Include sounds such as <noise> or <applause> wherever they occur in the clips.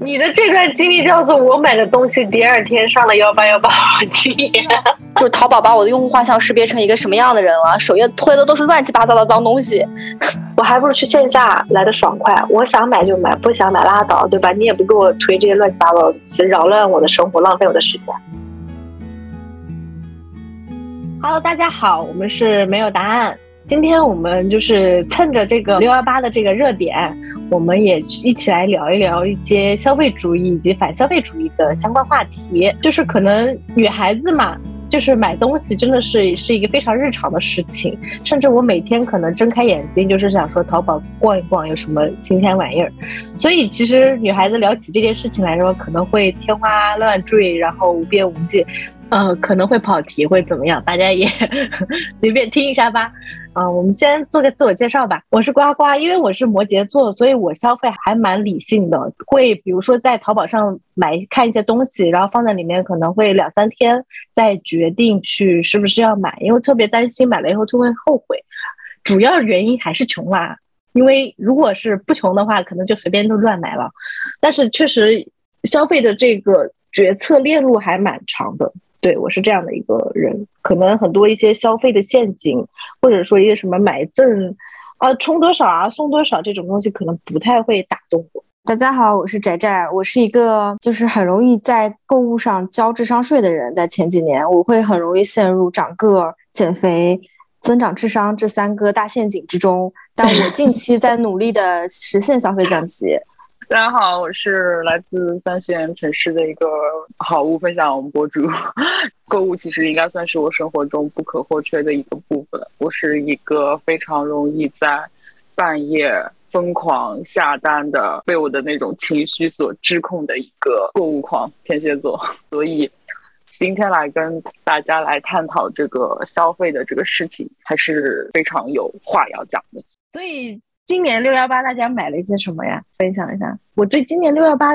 你的这段经历叫做我买的东西第二天上了幺八幺八好经验，就是淘宝把我的用户画像识别成一个什么样的人了，首页推的都是乱七八糟的脏东西，<laughs> 我还不如去线下来的爽快。我想买就买，不想买拉倒，对吧？你也不给我推这些乱七八糟的东西，扰乱我的生活，浪费我的时间。Hello，大家好，我们是没有答案。今天我们就是趁着这个六幺八的这个热点。我们也一起来聊一聊一些消费主义以及反消费主义的相关话题。就是可能女孩子嘛，就是买东西真的是是一个非常日常的事情。甚至我每天可能睁开眼睛就是想说淘宝逛一逛有什么新鲜玩意儿。所以其实女孩子聊起这件事情来说，可能会天花乱坠，然后无边无际。呃，可能会跑题，会怎么样？大家也 <laughs> 随便听一下吧。嗯，我们先做个自我介绍吧。我是呱呱，因为我是摩羯座，所以我消费还蛮理性的。会比如说在淘宝上买看一些东西，然后放在里面，可能会两三天再决定去是不是要买，因为特别担心买了以后就会后悔。主要原因还是穷啦，因为如果是不穷的话，可能就随便就乱买了。但是确实消费的这个决策链路还蛮长的。对我是这样的一个人，可能很多一些消费的陷阱，或者说一些什么买赠，啊充多少啊送多少这种东西，可能不太会打动我。大家好，我是宅宅，我是一个就是很容易在购物上交智商税的人。在前几年，我会很容易陷入长个、减肥、增长智商这三个大陷阱之中。但我近期在努力的实现消费降级。大家好，我是来自三线城市的一个好物分享博主。购物其实应该算是我生活中不可或缺的一个部分。我是一个非常容易在半夜疯狂下单的，被我的那种情绪所制控的一个购物狂天蝎座。所以今天来跟大家来探讨这个消费的这个事情，还是非常有话要讲的。所以。今年六幺八大家买了一些什么呀？分享一下。我对今年六幺八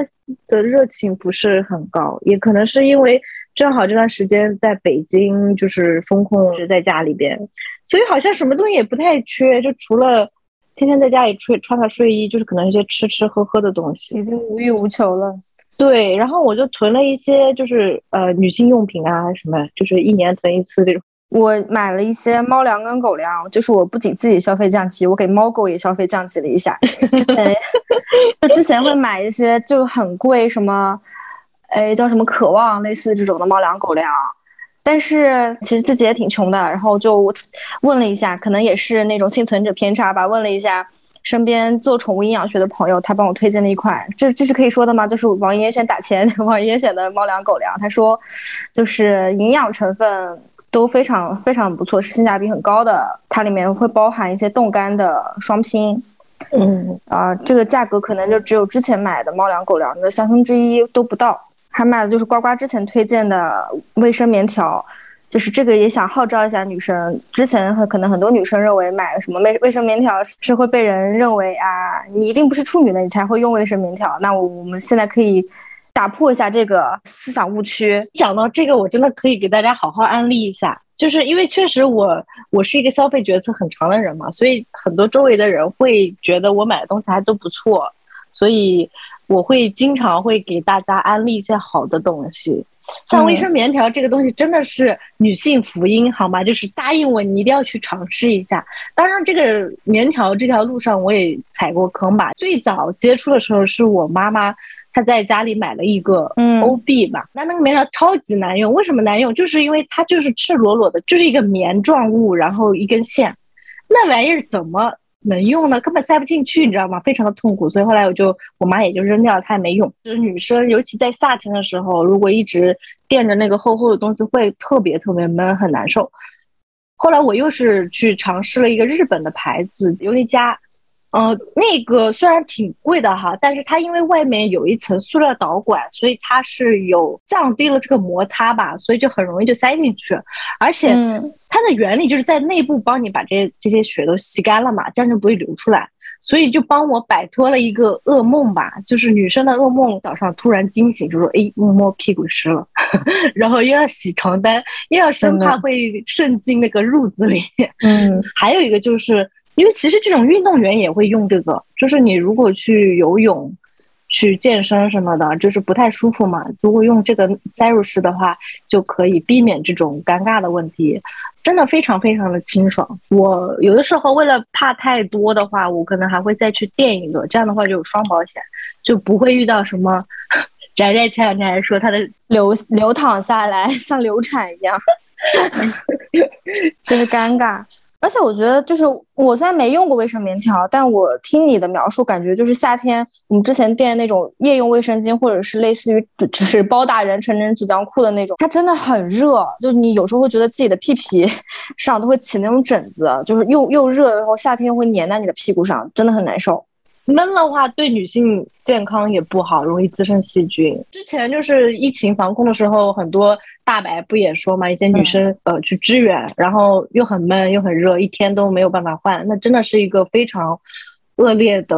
的热情不是很高，也可能是因为正好这段时间在北京就是风控是在家里边，所以好像什么东西也不太缺，就除了天天在家里穿穿个睡衣，就是可能一些吃吃喝喝的东西，已经无欲无求了。对，然后我就囤了一些就是呃女性用品啊什么，就是一年囤一次这种。我买了一些猫粮跟狗粮，就是我不仅自己消费降级，我给猫狗也消费降级了一下。之前 <laughs> 就之前会买一些就很贵，什么，哎叫什么渴望类似这种的猫粮狗粮，但是其实自己也挺穷的，然后就问了一下，可能也是那种幸存者偏差吧，问了一下身边做宠物营养学的朋友，他帮我推荐了一款，这这是可以说的吗？就是王爷选打钱，<laughs> 王爷选的猫粮狗粮，他说就是营养成分。都非常非常不错，是性价比很高的。它里面会包含一些冻干的双拼，嗯啊，这个价格可能就只有之前买的猫粮狗粮的三分之一都不到。还买的就是呱呱之前推荐的卫生棉条，就是这个也想号召一下女生。之前很可能很多女生认为买什么卫卫生棉条是会被人认为啊，你一定不是处女的你才会用卫生棉条。那我我们现在可以。打破一下这个思想误区。讲到这个，我真的可以给大家好好安利一下，就是因为确实我我是一个消费决策很长的人嘛，所以很多周围的人会觉得我买的东西还都不错，所以我会经常会给大家安利一些好的东西。像卫生棉条这个东西真的是女性福音，好吗？就是答应我，你一定要去尝试一下。当然，这个棉条这条路上我也踩过坑吧。最早接触的时候是我妈妈。他在家里买了一个欧币吧，那那个棉条超级难用，为什么难用？就是因为它就是赤裸裸的，就是一个棉状物，然后一根线，那玩意儿怎么能用呢？根本塞不进去，你知道吗？非常的痛苦，所以后来我就我妈也就扔掉了，她也没用。就是女生，尤其在夏天的时候，如果一直垫着那个厚厚的东西，会特别特别闷，很难受。后来我又是去尝试了一个日本的牌子，尤尼佳。嗯，那个虽然挺贵的哈，但是它因为外面有一层塑料导管，所以它是有降低了这个摩擦吧，所以就很容易就塞进去。而且它的原理就是在内部帮你把这些这些血都吸干了嘛，这样就不会流出来。所以就帮我摆脱了一个噩梦吧，就是女生的噩梦，早上突然惊醒，就说哎，摸摸屁股湿了，<laughs> 然后又要洗床单，又要生怕会渗进那个褥子里。嗯，还有一个就是。因为其实这种运动员也会用这个，就是你如果去游泳，去健身什么的，就是不太舒服嘛。如果用这个塞入式的话，就可以避免这种尴尬的问题，真的非常非常的清爽。我有的时候为了怕太多的话，我可能还会再去垫一个，这样的话就有双保险，就不会遇到什么。翟翟前两天还说他的流流淌下来像流产一样，<laughs> <laughs> 就是尴尬。而且我觉得，就是我虽然没用过卫生棉条，但我听你的描述，感觉就是夏天我们之前垫那种夜用卫生巾，或者是类似于就是包大人成人纸浆裤的那种，它真的很热，就你有时候会觉得自己的屁屁上都会起那种疹子，就是又又热，然后夏天又会粘在你的屁股上，真的很难受。闷的话对女性健康也不好，容易滋生细菌。之前就是疫情防控的时候，很多大白不也说嘛，一些女生呃去支援，然后又很闷又很热，一天都没有办法换，那真的是一个非常恶劣的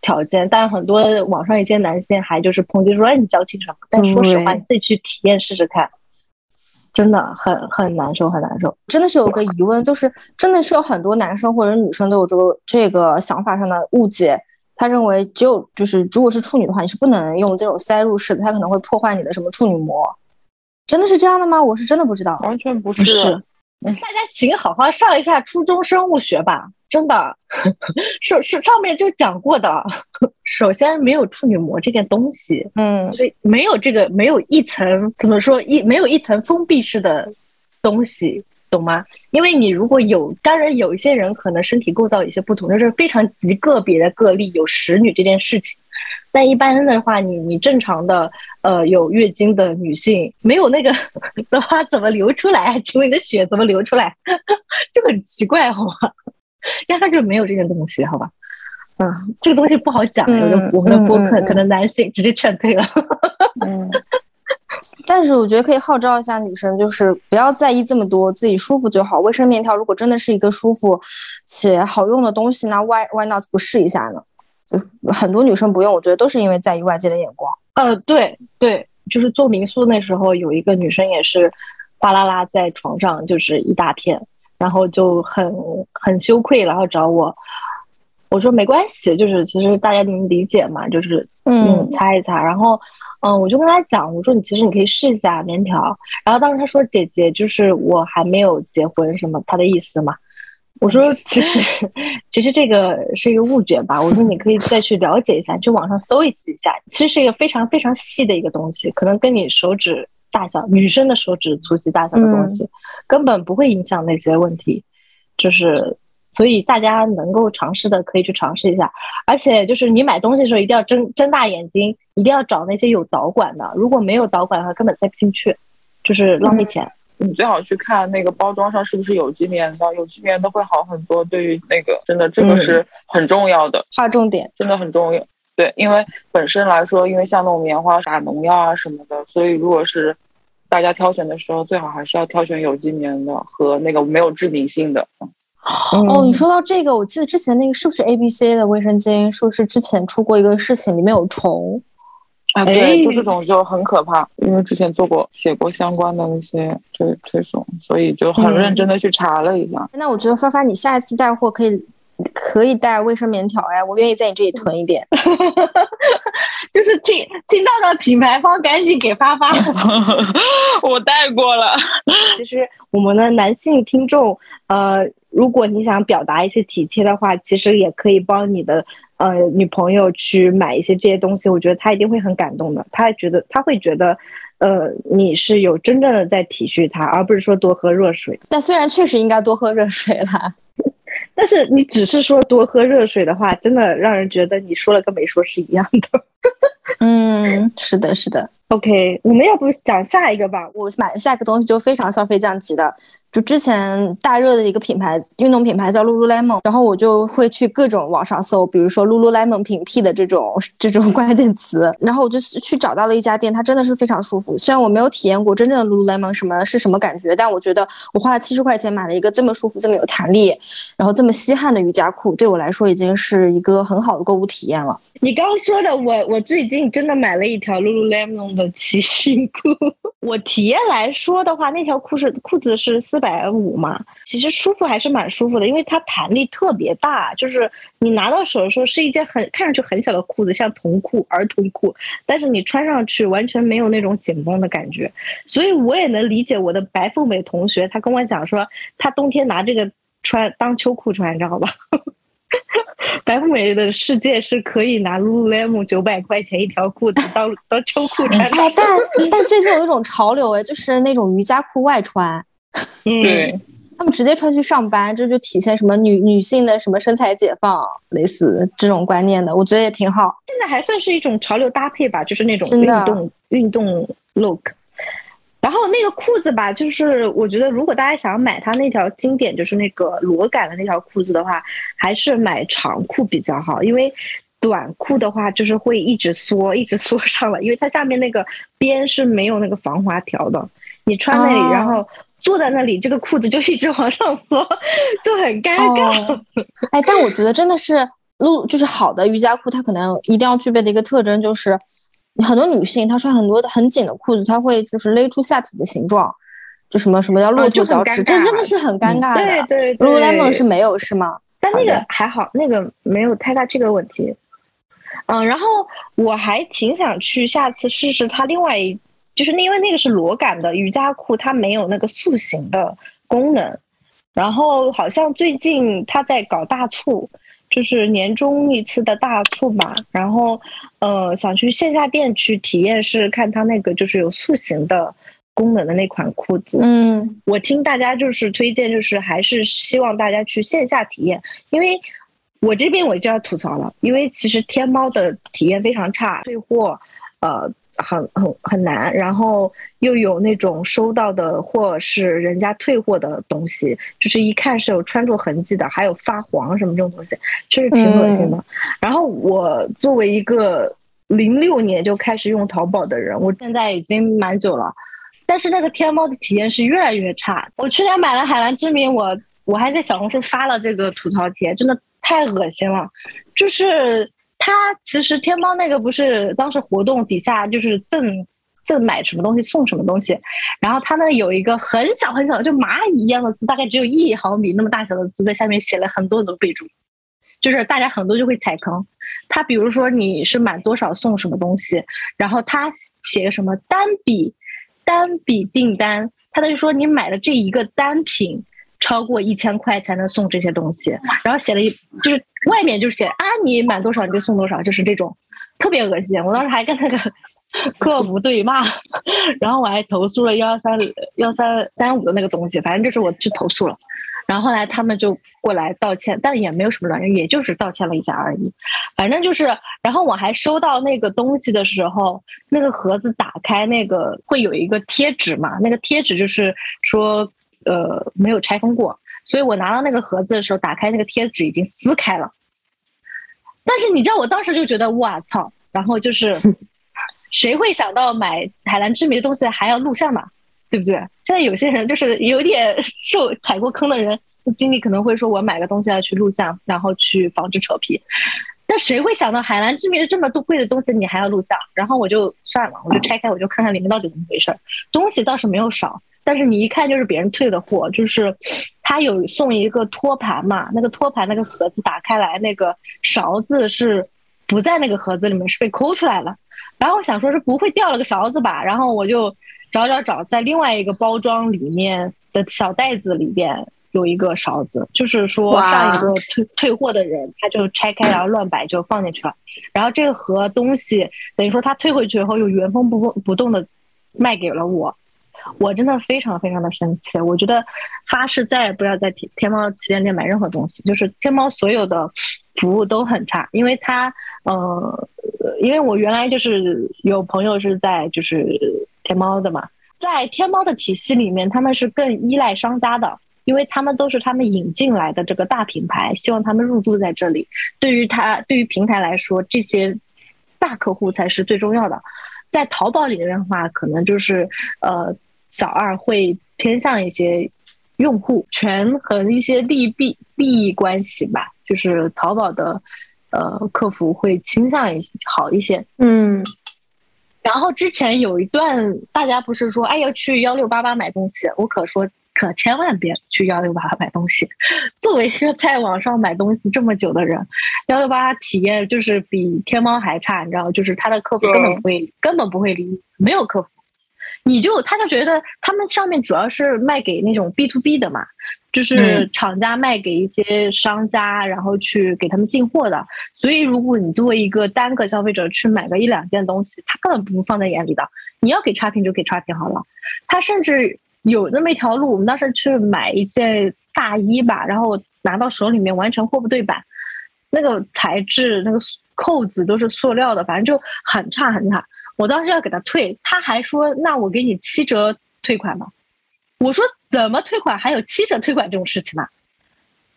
条件。但很多网上一些男性还就是抨击说，哎，你矫情什么？但说实话，你自己去体验试试看，真的很很难受，很难受。真的是有个疑问，就是真的是有很多男生或者女生都有这个这个想法上的误解。他认为只有就是如果是处女的话，你是不能用这种塞入式的，它可能会破坏你的什么处女膜。真的是这样的吗？我是真的不知道，完全不是。大家请好好上一下初中生物学吧，真的，<laughs> 是是上面就讲过的。首先没有处女膜这件东西，嗯，所以没有这个没有一层怎么说一没有一层封闭式的东西。懂吗？因为你如果有，当然有一些人可能身体构造有些不同，这是非常极个别的个例，有使女这件事情。但一般的话，你你正常的呃有月经的女性没有那个 <laughs> 的话，怎么流出来？请问你的血怎么流出来？<laughs> 就很奇怪，好吧？压根就没有这件东西，好吧？嗯，这个东西不好讲，有的我们的播客可能男性直接劝退了。<laughs> 嗯。但是我觉得可以号召一下女生，就是不要在意这么多，自己舒服就好。卫生棉条如果真的是一个舒服且好用的东西，那 why why not 不试一下呢？就是很多女生不用，我觉得都是因为在意外界的眼光。呃，对对，就是做民宿那时候有一个女生也是哗啦啦在床上就是一大片，然后就很很羞愧，然后找我，我说没关系，就是其实大家能理解嘛，就是嗯擦一擦，然后。嗯，我就跟他讲，我说你其实你可以试一下棉条。然后当时他说姐姐就是我还没有结婚什么，他的意思嘛。我说其实 <laughs> 其实这个是一个误解吧。我说你可以再去了解一下，去网上搜一下，其实是一个非常非常细的一个东西，可能跟你手指大小，女生的手指粗细大小的东西，根本不会影响那些问题，就是。所以大家能够尝试的可以去尝试一下，而且就是你买东西的时候一定要睁睁大眼睛，一定要找那些有导管的。如果没有导管的话，根本塞不进去，就是浪费钱。你最好去看那个包装上是不是有机棉的，有机棉的会好很多。对于那个真的这个是很重要的，划重点，真的很重要。对，因为本身来说，因为像那种棉花打农药啊什么的，所以如果是大家挑选的时候，最好还是要挑选有机棉的和那个没有致敏性的。哦，你说到这个，我记得之前那个是不是 A B C 的卫生巾，说是之前出过一个事情，里面有虫。啊，对，就这种就很可怕，因为之前做过写过相关的那些推推送，所以就很认真的去查了一下。那我觉得发发，你下一次带货可以可以带卫生棉条哎，我愿意在你这里囤一点。<laughs> 就是听听到的品牌方赶紧给发发，<laughs> 我带过了。其实我们的男性听众，呃。如果你想表达一些体贴的话，其实也可以帮你的呃女朋友去买一些这些东西，我觉得她一定会很感动的。她觉得她会觉得，呃，你是有真正的在体恤她，而不是说多喝热水。但虽然确实应该多喝热水啦，<laughs> 但是你只是说多喝热水的话，真的让人觉得你说了跟没说是一样的。<laughs> 嗯，是的，是的。OK，我们要不讲下一个吧？我买的下一个东西就非常消费降级的。就之前大热的一个品牌，运动品牌叫 Lululemon，然后我就会去各种网上搜，比如说 Lululemon 平替的这种 <laughs> 这种关键词，然后我就去找到了一家店，它真的是非常舒服。虽然我没有体验过真正的 Lululemon 什么是什么感觉，但我觉得我花了七十块钱买了一个这么舒服、这么有弹力，然后这么吸汗的瑜伽裤，对我来说已经是一个很好的购物体验了。你刚刚说的，我我最近真的买了一条 Lululemon 的骑行裤。<laughs> 我体验来说的话，那条裤是裤子是四百五嘛，其实舒服还是蛮舒服的，因为它弹力特别大，就是你拿到手的时候是一件很看上去很小的裤子，像童裤、儿童裤，但是你穿上去完全没有那种紧绷的感觉，所以我也能理解我的白富美同学，他跟我讲说，他冬天拿这个穿当秋裤穿，你知道吧？<laughs> 白富美的世界是可以拿 Lululemon 九百块钱一条裤子当当秋裤穿。哎，但但最近有一种潮流哎，就是那种瑜伽裤外穿。<laughs> 嗯，对，他们直接穿去上班，这就体现什么女女性的什么身材解放，类似这种观念的，我觉得也挺好。现在还算是一种潮流搭配吧，就是那种运动运动 look。然后那个裤子吧，就是我觉得如果大家想要买它那条经典，就是那个裸感的那条裤子的话，还是买长裤比较好，因为短裤的话就是会一直缩，一直缩上了，因为它下面那个边是没有那个防滑条的，你穿那里，哦然后坐在那里，这个裤子就一直往上缩，就很尴尬。哦哎，但我觉得真的是露，就是好的瑜伽裤，它可能一定要具备的一个特征就是，很多女性她穿很多的很紧的裤子，她会就是勒出下体的形状，就什么什么叫骆啊就很尴驼脚趾，这真的是很尴尬的。对对对 Lululemon 是没有是吗？但那个还好，那个没有太大这个问题。嗯，然后我还挺想去下次试试它另外一，就是因为那个是裸感的瑜伽裤，它没有那个塑形的功能。然后好像最近它在搞大促，就是年终一次的大促吧。然后呃，想去线下店去体验试试看它那个就是有塑形的功能的那款裤子。嗯，我听大家就是推荐，就是还是希望大家去线下体验，因为我这边我就要吐槽了，因为其实天猫的体验非常差，退货呃很很很难，然后又有那种收到的货是人家退货的东西，就是一看是有穿着痕迹的，还有发黄什么这种东西，确实挺恶心的。然后我作为一个零六年就开始用淘宝的人，我现在已经蛮久了。但是那个天猫的体验是越来越差。我去年买了海蓝之谜，我我还在小红书发了这个吐槽帖，真的太恶心了。就是它其实天猫那个不是当时活动底下就是赠赠买什么东西送什么东西，然后它那有一个很小很小就蚂蚁一样的字，大概只有一毫米那么大小的字，在下面写了很多很多备注，就是大家很多就会踩坑。他比如说你是满多少送什么东西，然后他写个什么单笔单笔订单，他就说你买的这一个单品超过一千块才能送这些东西，然后写了一就是外面就写啊你满多少你就送多少，就是这种特别恶心。我当时还跟那个 <laughs> 客服对骂，<laughs> 然后我还投诉了幺三幺三三五的那个东西，反正就是我去投诉了。然后后来他们就过来道歉，但也没有什么卵用，也就是道歉了一下而已。反正就是，然后我还收到那个东西的时候，那个盒子打开，那个会有一个贴纸嘛，那个贴纸就是说，呃，没有拆封过，所以我拿到那个盒子的时候，打开那个贴纸已经撕开了。但是你知道，我当时就觉得，哇操！然后就是，<laughs> 谁会想到买海蓝之谜的东西还要录像嘛？对不对？现在有些人就是有点 <laughs> 受踩过坑的人，经历可能会说，我买个东西要去录像，然后去防止扯皮。但谁会想到海蓝之谜的这么多贵的东西，你还要录像？然后我就算了，我就拆开，我就看看里面到底怎么回事儿。东西倒是没有少，但是你一看就是别人退的货，就是他有送一个托盘嘛，那个托盘那个盒子打开来，那个勺子是不在那个盒子里面，是被抠出来了。然后我想说是不会掉了个勺子吧，然后我就找找找，在另外一个包装里面的小袋子里边有一个勺子，就是说哇上一个退退货的人他就拆开然后乱摆就放进去了，然后这个盒东西等于说他退回去以后又原封不不不动的卖给了我。我真的非常非常的生气，我觉得发誓再也不要在天天猫旗舰店买任何东西，就是天猫所有的服务都很差，因为它呃，因为我原来就是有朋友是在就是天猫的嘛，在天猫的体系里面，他们是更依赖商家的，因为他们都是他们引进来的这个大品牌，希望他们入驻在这里。对于他对于平台来说，这些大客户才是最重要的。在淘宝里面的话，可能就是呃小二会偏向一些用户权衡一些利弊利益关系吧，就是淘宝的呃客服会倾向一好一些。嗯，然后之前有一段，大家不是说，哎，要去幺六八八买东西，我可说可千万别去幺六八八买东西。<laughs> 作为一个在网上买东西这么久的人，幺六八八体验就是比天猫还差，你知道，就是他的客服根本不会，根本不会理你，没有客服，你就他就觉得他们上面主要是卖给那种 B to B 的嘛。就是厂家卖给一些商家，然后去给他们进货的。所以，如果你作为一个单个消费者去买个一两件东西，他根本不放在眼里的。你要给差评就给差评好了。他甚至有那么一条路，我们当时去买一件大衣吧，然后拿到手里面完全货不对版，那个材质、那个扣子都是塑料的，反正就很差很差。我当时要给他退，他还说：“那我给你七折退款吧。”我说。怎么退款？还有七折退款这种事情呢？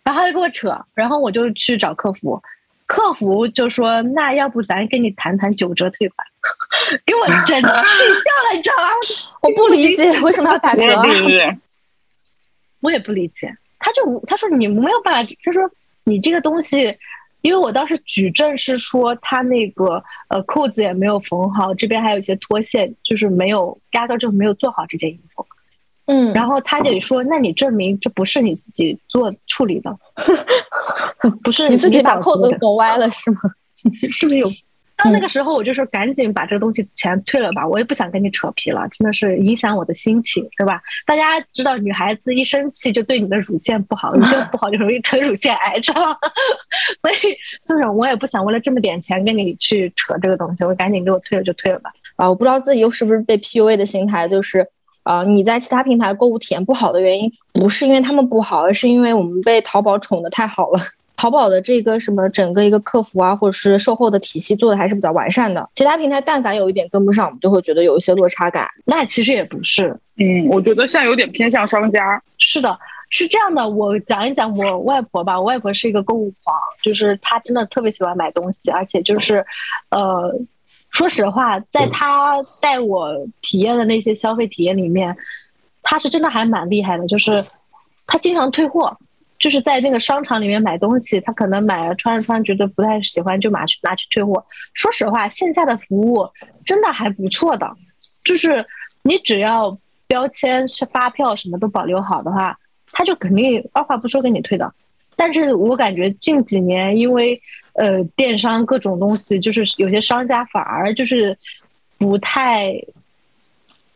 然后他就跟我扯，然后我就去找客服，客服就说：“那要不咱跟你谈谈九折退款？” <laughs> 给我整 <laughs> 气笑了，你知道吗？我不理解 <laughs> 为什么要打折。我也不理解。他就他说你没有办法，他说你这个东西，因为我当时举证是说他那个呃扣子也没有缝好，这边还有一些脱线，就是没有压根就没有做好这件衣服。嗯，然后他就说：“那你证明这不是你自己做处理的，<laughs> 不是你自己把扣子缝歪了是吗？<laughs> 是不是有？”到那个时候，我就说：“赶紧把这个东西钱退了吧，我也不想跟你扯皮了，真的是影响我的心情，对吧？大家知道，女孩子一生气就对你的乳腺不好，乳腺不好就容易得乳腺癌，知道吗？<laughs> 所以就是我也不想为了这么点钱跟你去扯这个东西，我赶紧给我退了就退了吧。啊，我不知道自己又是不是被 PUA 的心态，就是。”啊，你在其他平台购物体验不好的原因，不是因为他们不好，而是因为我们被淘宝宠的太好了。淘宝的这个什么整个一个客服啊，或者是售后的体系做的还是比较完善的。其他平台但凡有一点跟不上，我们就会觉得有一些落差感。那其实也不是，嗯，我觉得现在有点偏向商家。是的，是这样的。我讲一讲我外婆吧，我外婆是一个购物狂，就是她真的特别喜欢买东西，而且就是，呃。说实话，在她带我体验的那些消费体验里面，她是真的还蛮厉害的。就是她经常退货，就是在那个商场里面买东西，他可能买了穿着穿觉得不太喜欢，就拿去拿去退货。说实话，线下的服务真的还不错的，就是你只要标签、是发票什么都保留好的话，他就肯定二话不说给你退的。但是我感觉近几年因为。呃，电商各种东西，就是有些商家反而就是不太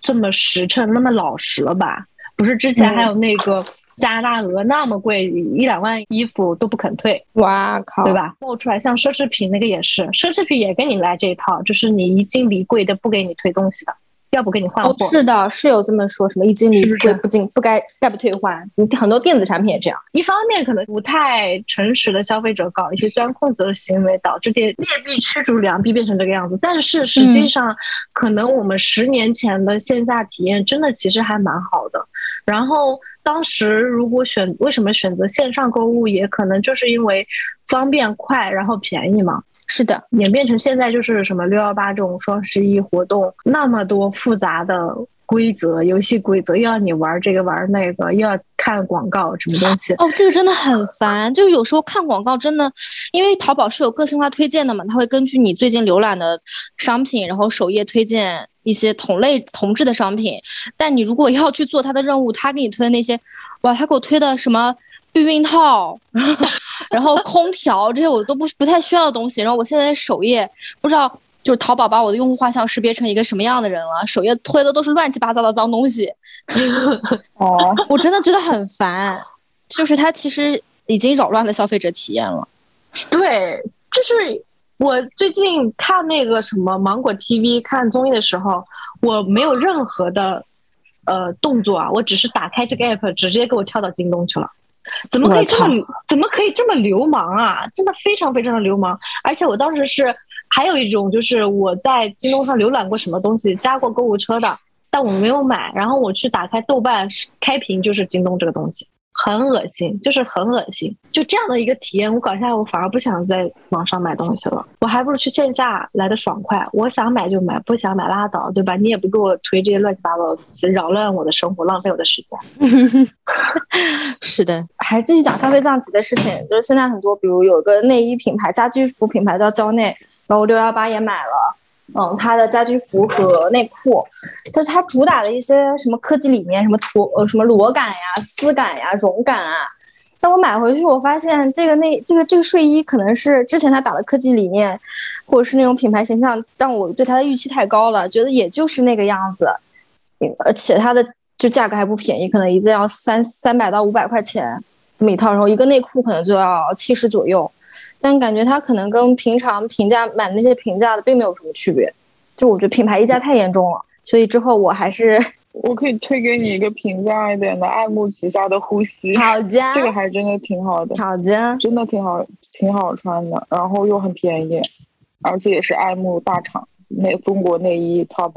这么实诚、那么老实了吧？不是之前还有那个加拿大鹅那么贵，一两万衣服都不肯退，哇靠，对吧？冒出来像奢侈品那个也是，奢侈品也跟你来这一套，就是你一斤离贵的不给你退东西的。要不给你换货？是的，是有这么说，什么一斤离贵不进不该概不退换。你很多电子产品也这样。一方面可能不太诚实的消费者搞一些钻空子的行为，导致劣劣币驱逐良币变成这个样子。但是实际上，可能我们十年前的线下体验真的其实还蛮好的。然后当时如果选为什么选择线上购物，也可能就是因为方便快，然后便宜嘛。是的，演变成现在就是什么六幺八这种双十一活动，那么多复杂的规则、游戏规则，又要你玩这个玩那个，又要看广告，什么东西？哦，这个真的很烦。就有时候看广告真的，因为淘宝是有个性化推荐的嘛，它会根据你最近浏览的商品，然后首页推荐一些同类同质的商品。但你如果要去做它的任务，他给你推的那些，哇，他给我推的什么？避孕套，然后空调这些我都不不太需要的东西。然后我现在首页不知道，就是淘宝把我的用户画像识别成一个什么样的人了？首页推的都是乱七八糟的脏东西。哦，<laughs> 我真的觉得很烦。就是它其实已经扰乱了消费者体验了。对，就是我最近看那个什么芒果 TV 看综艺的时候，我没有任何的呃动作啊，我只是打开这个 app，直接给我跳到京东去了。怎么可以这么怎么可以这么流氓啊！真的非常非常的流氓。而且我当时是还有一种，就是我在京东上浏览过什么东西，加过购物车的，但我没有买。然后我去打开豆瓣，开屏就是京东这个东西。很恶心，就是很恶心，就这样的一个体验，我搞下来，我反而不想在网上买东西了，我还不如去线下来的爽快。我想买就买，不想买拉倒，对吧？你也不给我推这些乱七八糟的东西，扰乱我的生活，浪费我的时间。<laughs> 是的，还是继续讲消费降级的事情，就是现在很多，比如有个内衣品牌、家居服品牌叫蕉内，然后六幺八也买了，嗯，它的家居服和内裤，就它主打的一些什么科技理念，什么图呃什么裸感呀、丝感呀、绒感啊。但我买回去，我发现这个内这个这个睡衣可能是之前他打的科技理念，或者是那种品牌形象，让我对它的预期太高了，觉得也就是那个样子，而且它的就价格还不便宜，可能一件要三三百到五百块钱这么一套，然后一个内裤可能就要七十左右。但感觉它可能跟平常平价买那些平价的并没有什么区别，就我觉得品牌溢价太严重了，所以之后我还是 <laughs> 我可以推给你一个平价一点的爱慕旗下的呼吸，好家，这个还真的挺好的，好家，真的挺好，挺好穿的，然后又很便宜，而且也是爱慕大厂内中国内衣 top，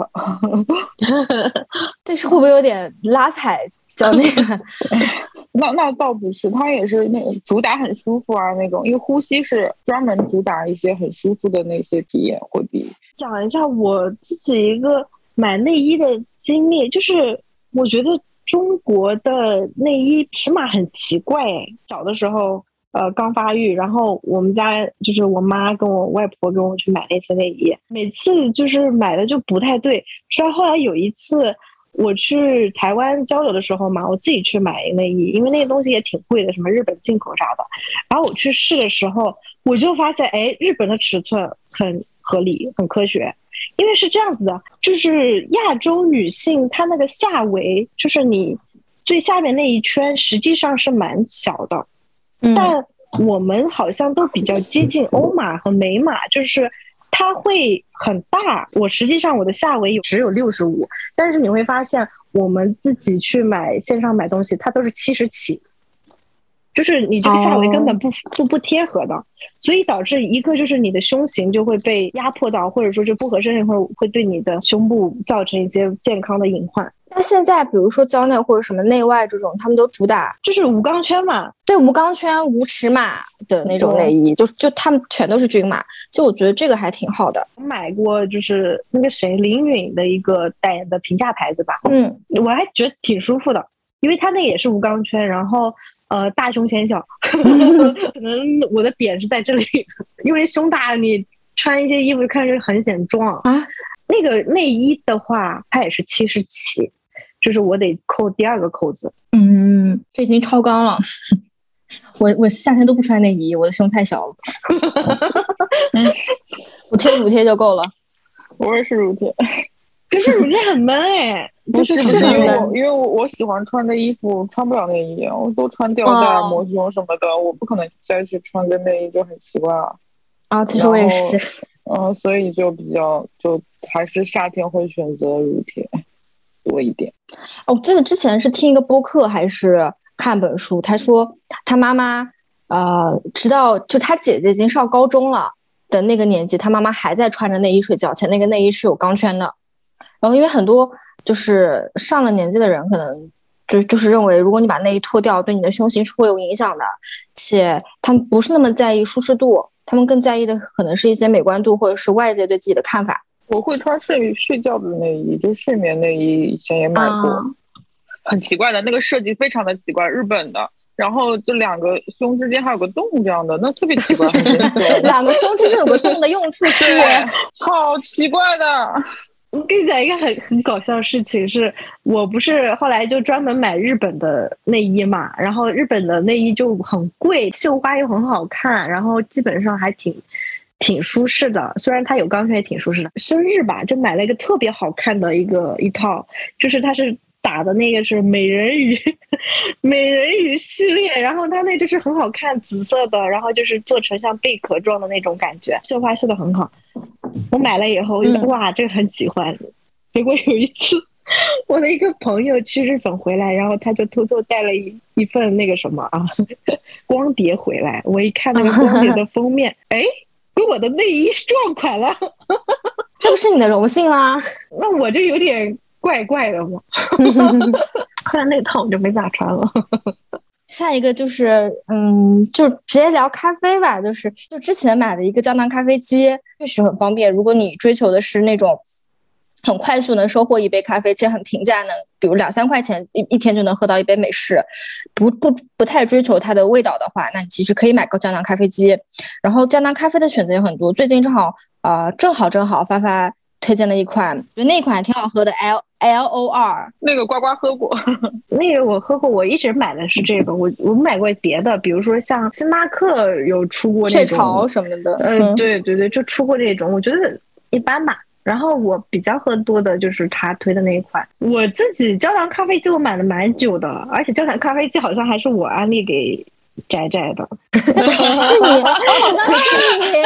<laughs> 这是会不会有点拉踩？叫那个？<laughs> 那那倒不是，它也是那主打很舒服啊那种，因为呼吸是专门主打一些很舒服的那些体验会比。讲一下我自己一个买内衣的经历，就是我觉得中国的内衣尺码很奇怪。小的时候，呃，刚发育，然后我们家就是我妈跟我外婆跟我去买那些内衣，每次就是买的就不太对，直到后来有一次。我去台湾交流的时候嘛，我自己去买内衣，因为那个东西也挺贵的，什么日本进口啥的。然后我去试的时候，我就发现，哎，日本的尺寸很合理，很科学。因为是这样子的，就是亚洲女性她那个下围，就是你最下面那一圈，实际上是蛮小的。但我们好像都比较接近欧码和美码，就是。它会很大，我实际上我的下围有只有六十五，但是你会发现我们自己去买线上买东西，它都是七十起，就是你这个下围根本不不不贴合的，所以导致一个就是你的胸型就会被压迫到，或者说就不合身，会会对你的胸部造成一些健康的隐患。那现在，比如说蕉内或者什么内外这种，他们都主打就是无钢圈嘛，对，无钢圈、无尺码的那种内衣，就就他们全都是均码。其实我觉得这个还挺好的。我买过，就是那个谁林允的一个代言的平价牌子吧，嗯，我还觉得挺舒服的，因为它那也是无钢圈，然后呃大胸显小，<laughs> 可能我的点是在这里，因为胸大，你穿一些衣服看着很显壮啊。那个内衣的话，它也是七十七。就是我得扣第二个扣子，嗯，这已经超纲了。<laughs> 我我夏天都不穿内衣，我的胸太小了。<laughs> 嗯我贴乳贴就够了。我也是乳贴，可是乳贴很闷哎，不是是因为因为我我喜欢穿的衣服穿不了内衣，我都穿吊带、抹胸什么的，我不可能再去穿个内衣就很奇怪啊。啊，其实我也是，嗯，所以就比较就还是夏天会选择乳贴。多一点，我记得之前是听一个播客还是看本书，他说他妈妈呃，直到就他姐姐已经上高中了的那个年纪，他妈妈还在穿着内衣睡觉，且那个内衣是有钢圈的。然后因为很多就是上了年纪的人，可能就就是认为，如果你把内衣脱掉，对你的胸型是会有影响的，且他们不是那么在意舒适度，他们更在意的可能是一些美观度或者是外界对自己的看法。我会穿睡睡觉的内衣，就睡眠内衣，以前也买过，<laughs> 很奇怪的那个设计，非常的奇怪，日本的，然后就两个胸之间还有个洞这样的，那特别奇怪。<laughs> 两个胸之间有个洞的用处是？好奇怪的。我跟你讲一个很很搞笑的事情，是我不是后来就专门买日本的内衣嘛，然后日本的内衣就很贵，绣花又很好看，然后基本上还挺。挺舒适的，虽然它有钢圈，也挺舒适的。生日吧，就买了一个特别好看的一个一套，就是它是打的那个是美人鱼，<laughs> 美人鱼系列，然后它那就是很好看，紫色的，然后就是做成像贝壳状的那种感觉，绣花绣的很好。我买了以后，哇，这个很喜欢。结果有一次，我的一个朋友去日本回来，然后他就偷偷带了一一份那个什么啊，光碟回来。我一看那个光碟的封面，哎。跟我的内衣撞款了，<laughs> 这不是你的荣幸吗？那我就有点怪怪的嘛。<laughs> 后来那套我就没咋穿了。下一个就是，嗯，就直接聊咖啡吧。就是，就之前买的一个胶囊咖啡机，确实很方便。如果你追求的是那种。很快速能收获一杯咖啡，且很平价，能比如两三块钱一一天就能喝到一杯美式，不不不太追求它的味道的话，那你其实可以买个胶囊咖啡机。然后胶囊咖啡的选择有很多，最近正好呃正好正好发发推荐了一款，就那款挺好喝的，L L O R。那个呱呱喝过，<laughs> 那个我喝过，我一直买的是这个。我我买过别的，比如说像星巴克有出过雀巢什么的。嗯，对对对，就出过这种，我觉得一般吧。然后我比较喝多的就是他推的那一款。我自己焦糖咖啡机我买了蛮久的，而且焦糖咖啡机好像还是我安利给宅宅的。<laughs> 是你，好像是你。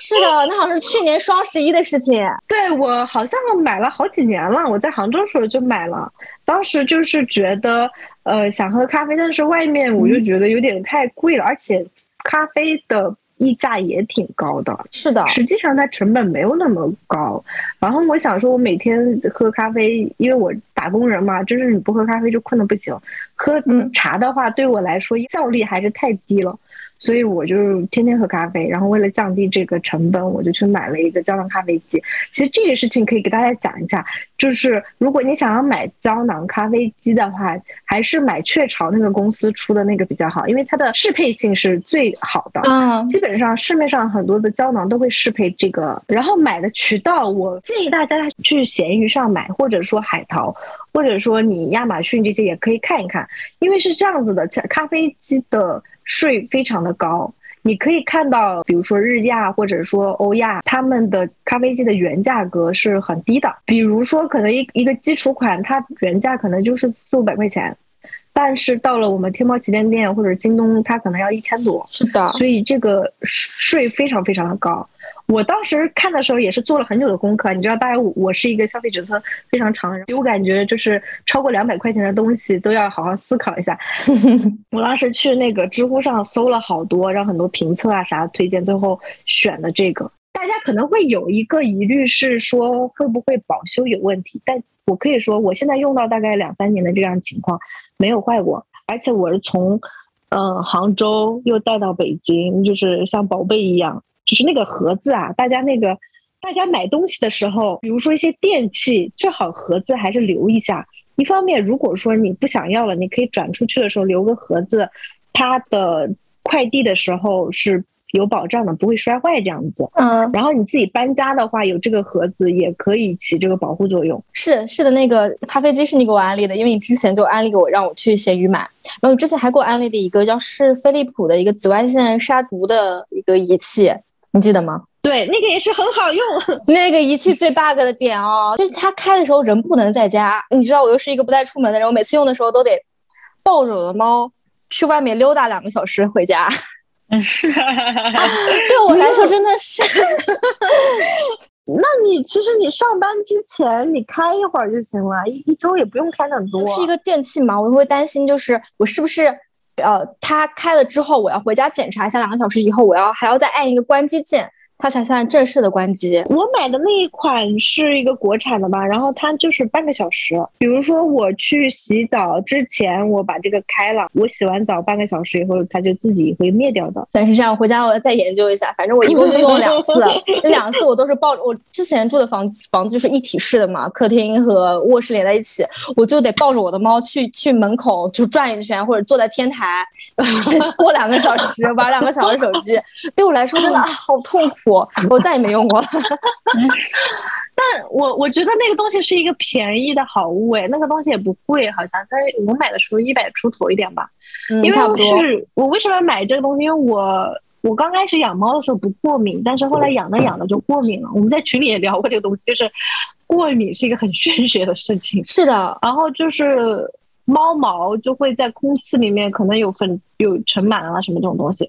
是的，那好像是去年双十一的事情。对我好像买了好几年了，我在杭州时候就买了。当时就是觉得，呃，想喝咖啡，但是外面我就觉得有点太贵了，而且咖啡的。溢价也挺高的，是的，实际上它成本没有那么高。然后我想说，我每天喝咖啡，因为我打工人嘛，就是你不喝咖啡就困得不行。喝茶的话，对我来说效率还是太低了。所以我就天天喝咖啡，然后为了降低这个成本，我就去买了一个胶囊咖啡机。其实这个事情可以给大家讲一下，就是如果你想要买胶囊咖啡机的话，还是买雀巢那个公司出的那个比较好，因为它的适配性是最好的。嗯，基本上市面上很多的胶囊都会适配这个。然后买的渠道，我建议大家去闲鱼上买，或者说海淘，或者说你亚马逊这些也可以看一看，因为是这样子的，咖啡机的。税非常的高，你可以看到，比如说日亚或者说欧亚，他们的咖啡机的原价格是很低的。比如说，可能一一个基础款，它原价可能就是四五百块钱，但是到了我们天猫旗舰店或者京东，它可能要一千多。是的，所以这个税非常非常的高。我当时看的时候也是做了很久的功课，你知道，大概我是一个消费决策非常长的人，我感觉就是超过两百块钱的东西都要好好思考一下。<laughs> 我当时去那个知乎上搜了好多，让很多评测啊啥推荐，最后选的这个。大家可能会有一个疑虑是说会不会保修有问题，但我可以说我现在用到大概两三年的这样情况没有坏过，而且我是从嗯杭州又带到北京，就是像宝贝一样。就是那个盒子啊，大家那个，大家买东西的时候，比如说一些电器，最好盒子还是留一下。一方面，如果说你不想要了，你可以转出去的时候留个盒子，它的快递的时候是有保障的，不会摔坏这样子。嗯，然后你自己搬家的话，有这个盒子也可以起这个保护作用。是是的，那个咖啡机是你给我安利的，因为你之前就安利给我，让我去闲鱼买。然后你之前还给我安利的一个叫是飞利浦的一个紫外线杀毒的一个仪器。你记得吗？对，那个也是很好用。<laughs> 那个仪器最 bug 的点哦，就是它开的时候人不能在家。你知道，我又是一个不带出门的人，我每次用的时候都得抱着我的猫去外面溜达两个小时回家。嗯，<laughs> 是。对我来说真的是。<laughs> 那你其实你上班之前你开一会儿就行了，一一周也不用开很多。是一个电器嘛，我会担心，就是我是不是。呃，它开了之后，我要回家检查一下，两个小时以后，我要还要再按一个关机键。它才算正式的关机。我买的那一款是一个国产的吧，然后它就是半个小时。比如说我去洗澡之前，我把这个开了，我洗完澡半个小时以后，它就自己会灭掉的。但是这样回家我要再研究一下，反正我一共就用了两次，<laughs> 那两次我都是抱着我之前住的房子，房子就是一体式的嘛，客厅和卧室连在一起，我就得抱着我的猫去去门口就转一圈，或者坐在天台 <laughs> 坐两个小时，玩两个小时手机，对我来说真的 <laughs> 啊好痛苦。我我再也没用过，<laughs> 但我我觉得那个东西是一个便宜的好物哎，那个东西也不贵，好像在我买的时候一百出头一点吧。嗯因为是我为什么买这个东西？因为我我刚开始养猫的时候不过敏，但是后来养着养着就过敏了。我们在群里也聊过这个东西，就是过敏是一个很玄学的事情。是的，然后就是猫毛就会在空气里面可能有粉有尘螨啊什么这种东西。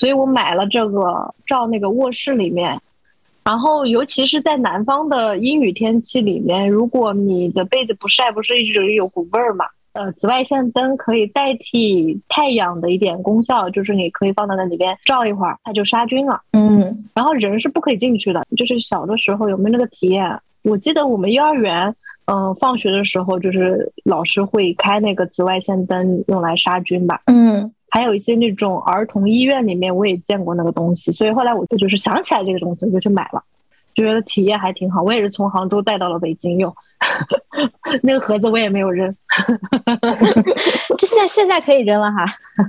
所以我买了这个照那个卧室里面，然后尤其是在南方的阴雨天气里面，如果你的被子不晒，不是一直有股味儿嘛？呃，紫外线灯可以代替太阳的一点功效，就是你可以放在那里边照一会儿，它就杀菌了。嗯，然后人是不可以进去的。就是小的时候有没有那个体验？我记得我们幼儿园，嗯，放学的时候就是老师会开那个紫外线灯用来杀菌吧？嗯。还有一些那种儿童医院里面，我也见过那个东西，所以后来我就就是想起来这个东西，我就去买了，就觉得体验还挺好。我也是从杭州带到了北京用，<laughs> 那个盒子我也没有扔。<laughs> 这现在现在可以扔了哈？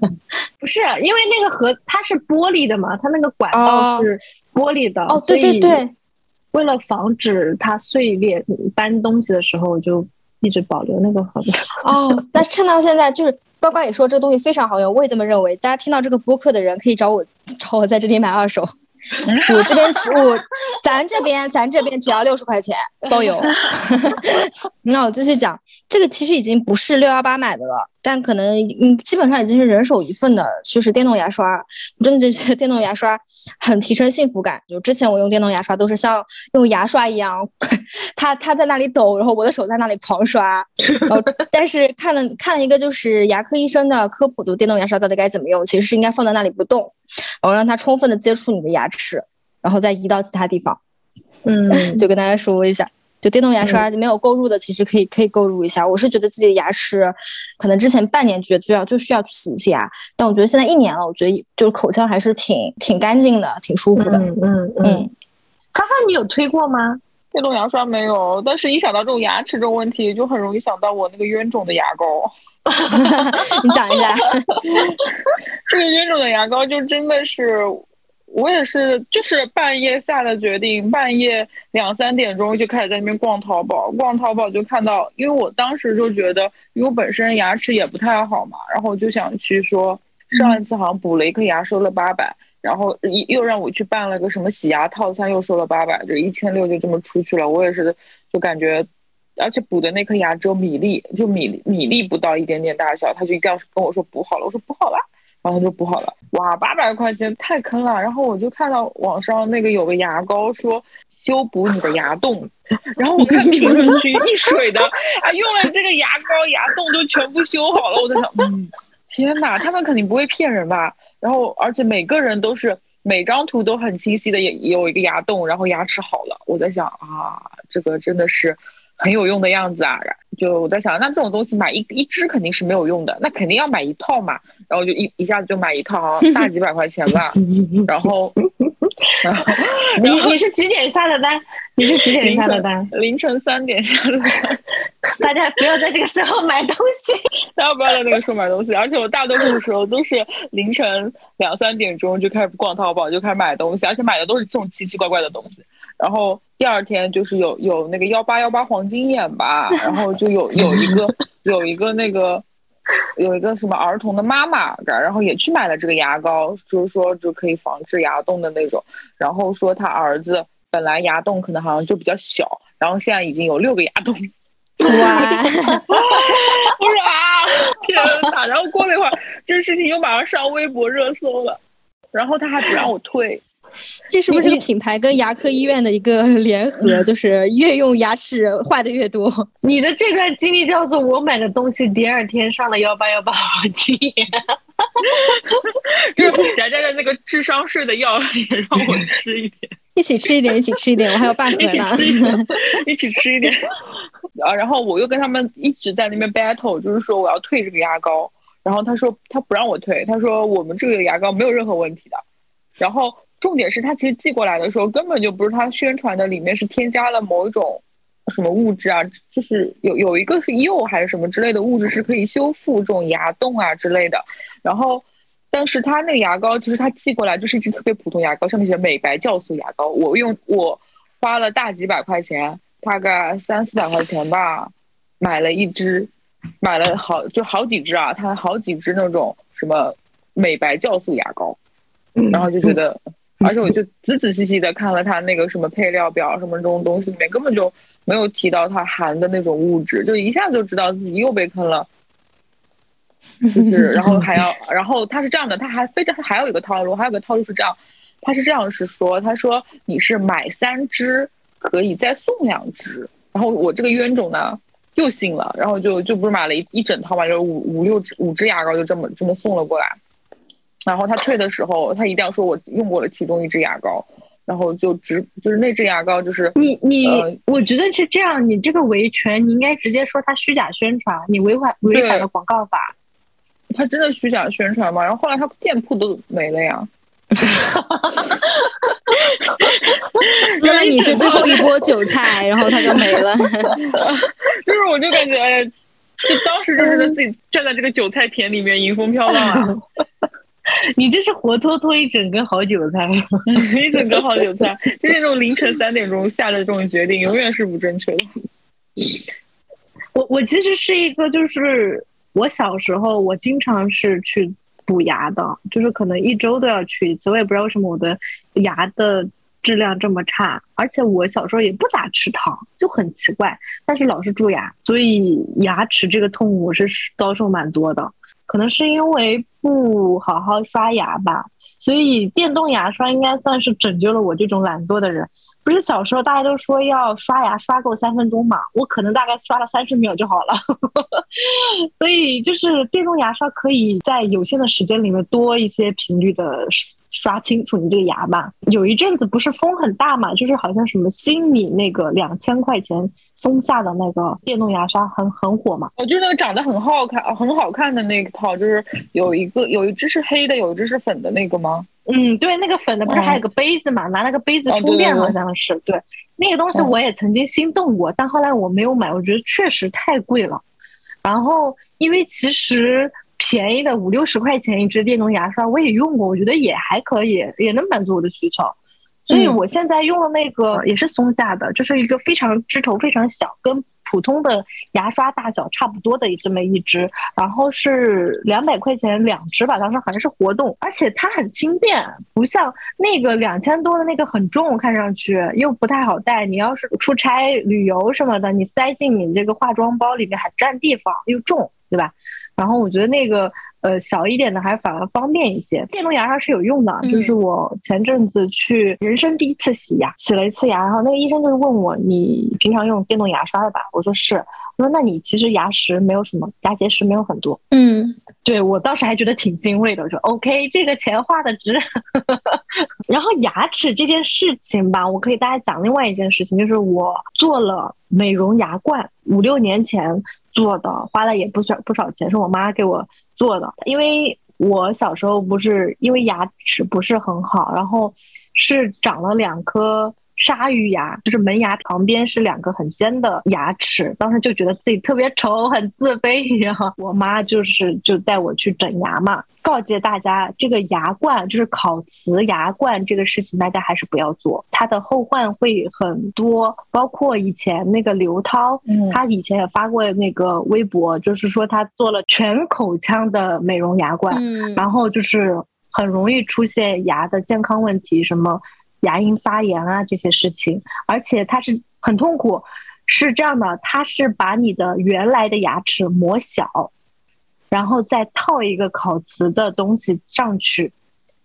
<laughs> 不是，因为那个盒它是玻璃的嘛，它那个管道是玻璃的。哦，对对对。为了防止它碎裂搬东西的时候，我就一直保留那个盒子。哦，那趁到现在，就是呱呱也说这个东西非常好用，我也这么认为。大家听到这个播客的人可以找我，找我在这里买二手。<laughs> 我这边只我，咱这边咱这边只要六十块钱包邮。<laughs> 那我继续讲，这个其实已经不是六幺八买的了，但可能嗯基本上已经是人手一份的，就是电动牙刷。我真的觉得电动牙刷很提升幸福感。就之前我用电动牙刷都是像用牙刷一样，<laughs> 它它在那里抖，然后我的手在那里狂刷。然后但是看了看了一个就是牙科医生的科普，就电动牙刷到底该怎么用，其实是应该放在那里不动，然后让它充分的接触你的牙齿，然后再移到其他地方。嗯，<laughs> 就跟大家说一下，就电动牙刷没有购入的，其实可以可以购入一下。我是觉得自己的牙齿，可能之前半年觉得就要就需要去洗一次牙，但我觉得现在一年了，我觉得就是口腔还是挺挺干净的，挺舒服的。嗯嗯嗯。哈哈，你有推过吗？电动牙刷没有，但是一想到这种牙齿这种问题，就很容易想到我那个冤种的牙膏。<laughs> 你讲一下，<laughs> 这个冤种的牙膏就真的是。我也是，就是半夜下的决定，半夜两三点钟就开始在那边逛淘宝，逛淘宝就看到，因为我当时就觉得，因为我本身牙齿也不太好嘛，然后我就想去说，上一次好像补了一颗牙收了八百，然后又又让我去办了个什么洗牙套餐，又收了八百，就一千六就这么出去了。我也是，就感觉，而且补的那颗牙只有米粒，就米米粒不到一点点大小，他就一定要跟我说补好了，我说补好了。然后就补好了，哇，八百块钱太坑了。然后我就看到网上那个有个牙膏说修补你的牙洞，然后我看 <laughs> 评论区一水的啊，用了这个牙膏牙洞都全部修好了。我在想，嗯，天哪，他们肯定不会骗人吧？然后而且每个人都是每张图都很清晰的，也有一个牙洞，然后牙齿好了。我在想啊，这个真的是很有用的样子啊。就我在想，那这种东西买一一支肯定是没有用的，那肯定要买一套嘛。然后就一一下子就买一套，大几百块钱吧。<laughs> 然后，<laughs> 然后你你是几点下的单？你是几点下的单？凌晨三点下的单。<laughs> 大家不要在这个时候买东西，大家不要在那个时候买东西。而且我大多数的时候都是凌晨两三点钟就开始逛淘宝，就开始买东西，而且买的都是这种奇奇怪怪的东西。然后第二天就是有有那个幺八幺八黄金眼吧，然后就有有一个 <laughs> 有一个那个。有一个什么儿童的妈妈，然后也去买了这个牙膏，就是说就可以防治牙洞的那种。然后说他儿子本来牙洞可能好像就比较小，然后现在已经有六个牙洞。哇！<laughs> 我说啊，天哪！然后过了一会儿，这个事情又马上上微博热搜了，然后他还不让我退。这是不是这个品牌跟牙科医院的一个 <laughs> 联合？就是越用牙齿坏的越多。<laughs> 你的这段经历叫做我买的东西第二天上了幺八幺八黄金眼，就是宅宅的那个智商税的药也让我吃一点，一起吃一点，一起吃一点，我还有半盒呢，<laughs> 一起吃一点。啊，然后我又跟他们一直在那边 battle，就是说我要退这个牙膏，然后他说他不让我退，他说我们这个牙膏没有任何问题的，然后。重点是他其实寄过来的时候根本就不是他宣传的，里面是添加了某一种什么物质啊，就是有有一个是釉还是什么之类的物质是可以修复这种牙洞啊之类的。然后，但是他那个牙膏其实他寄过来就是一支特别普通牙膏，上面写美白酵素牙膏。我用我花了大几百块钱，大概三四百块钱吧，买了一支，买了好就好几支啊，它好几支那种什么美白酵素牙膏，然后就觉得。而且我就仔仔细细的看了它那个什么配料表，什么这种东西里面根本就没有提到它含的那种物质，就一下就知道自己又被坑了。就是，<laughs> 然后还要，然后他是这样的，他还非常还有一个套路，还有个套路是这样，他是这样是说，他说你是买三支可以再送两支，然后我这个冤种呢又信了，然后就就不是买了一一整套嘛，就五五六支五支牙膏就这么这么送了过来。然后他退的时候，他一定要说我用过了其中一支牙膏，然后就只就是那支牙膏就是你你，我觉得是这样，你这个维权你应该直接说他虚假宣传，你违反违反了广告法。他真的虚假宣传吗？然后后来他店铺都没了呀。原来你这最后一波韭菜，然后他就没了。<laughs> 就是我就感觉，就当时就觉得自己站在这个韭菜田里面迎风飘浪啊。你这是活脱脱一整根好韭菜，<laughs> 一整个好韭菜，就是那种凌晨三点钟下的这种决定，永远是不正确的。我我其实是一个，就是我小时候我经常是去补牙的，就是可能一周都要去一次。我也不知道为什么我的牙的质量这么差，而且我小时候也不咋吃糖，就很奇怪。但是老是蛀牙，所以牙齿这个痛我是遭受蛮多的。可能是因为不好好刷牙吧，所以电动牙刷应该算是拯救了我这种懒惰的人。不是小时候大家都说要刷牙刷够三分钟嘛，我可能大概刷了三十秒就好了。<laughs> 所以就是电动牙刷可以在有限的时间里面多一些频率的。刷清楚你这个牙吧。有一阵子不是风很大嘛，就是好像什么新米那个两千块钱松下的那个电动牙刷很很火嘛。哦，就是那个长得很好看、很好看的那套，就是有一个有一只是黑的，有一只是粉的那个吗？嗯，对，那个粉的不是还有个杯子嘛？拿那个杯子充电好像是。对，那个东西我也曾经心动过，但后来我没有买，我觉得确实太贵了。然后因为其实。便宜的五六十块钱一支电动牙刷，我也用过，我觉得也还可以，也能满足我的需求。所以我现在用的那个也是松下的，就是一个非常支头非常小，跟普通的牙刷大小差不多的这么一支，然后是两百块钱两支吧，当时好像是活动，而且它很轻便，不像那个两千多的那个很重，看上去又不太好带。你要是出差旅游什么的，你塞进你这个化妆包里面还占地方，又重，对吧？然后我觉得那个呃小一点的还反而方便一些。电动牙刷是有用的，就是我前阵子去人生第一次洗牙，洗了一次牙，然后那个医生就是问我你平常用电动牙刷的吧？我说是。我说那你其实牙石没有什么，牙结石没有很多。嗯，对我当时还觉得挺欣慰的，我说 OK，这个钱花的值。<laughs> 然后牙齿这件事情吧，我可以大家讲另外一件事情，就是我做了美容牙冠，五六年前。做的花了也不少不少钱，是我妈给我做的。因为我小时候不是因为牙齿不是很好，然后是长了两颗。鲨鱼牙就是门牙旁边是两个很尖的牙齿，当时就觉得自己特别丑，很自卑。然后 <laughs> 我妈就是就带我去整牙嘛，告诫大家这个牙冠就是烤瓷牙冠这个事情，大家还是不要做，它的后患会很多。包括以前那个刘涛，他以前也发过那个微博，就是说他做了全口腔的美容牙冠，然后就是很容易出现牙的健康问题，什么。牙龈发炎啊，这些事情，而且它是很痛苦，是这样的，它是把你的原来的牙齿磨小，然后再套一个烤瓷的东西上去。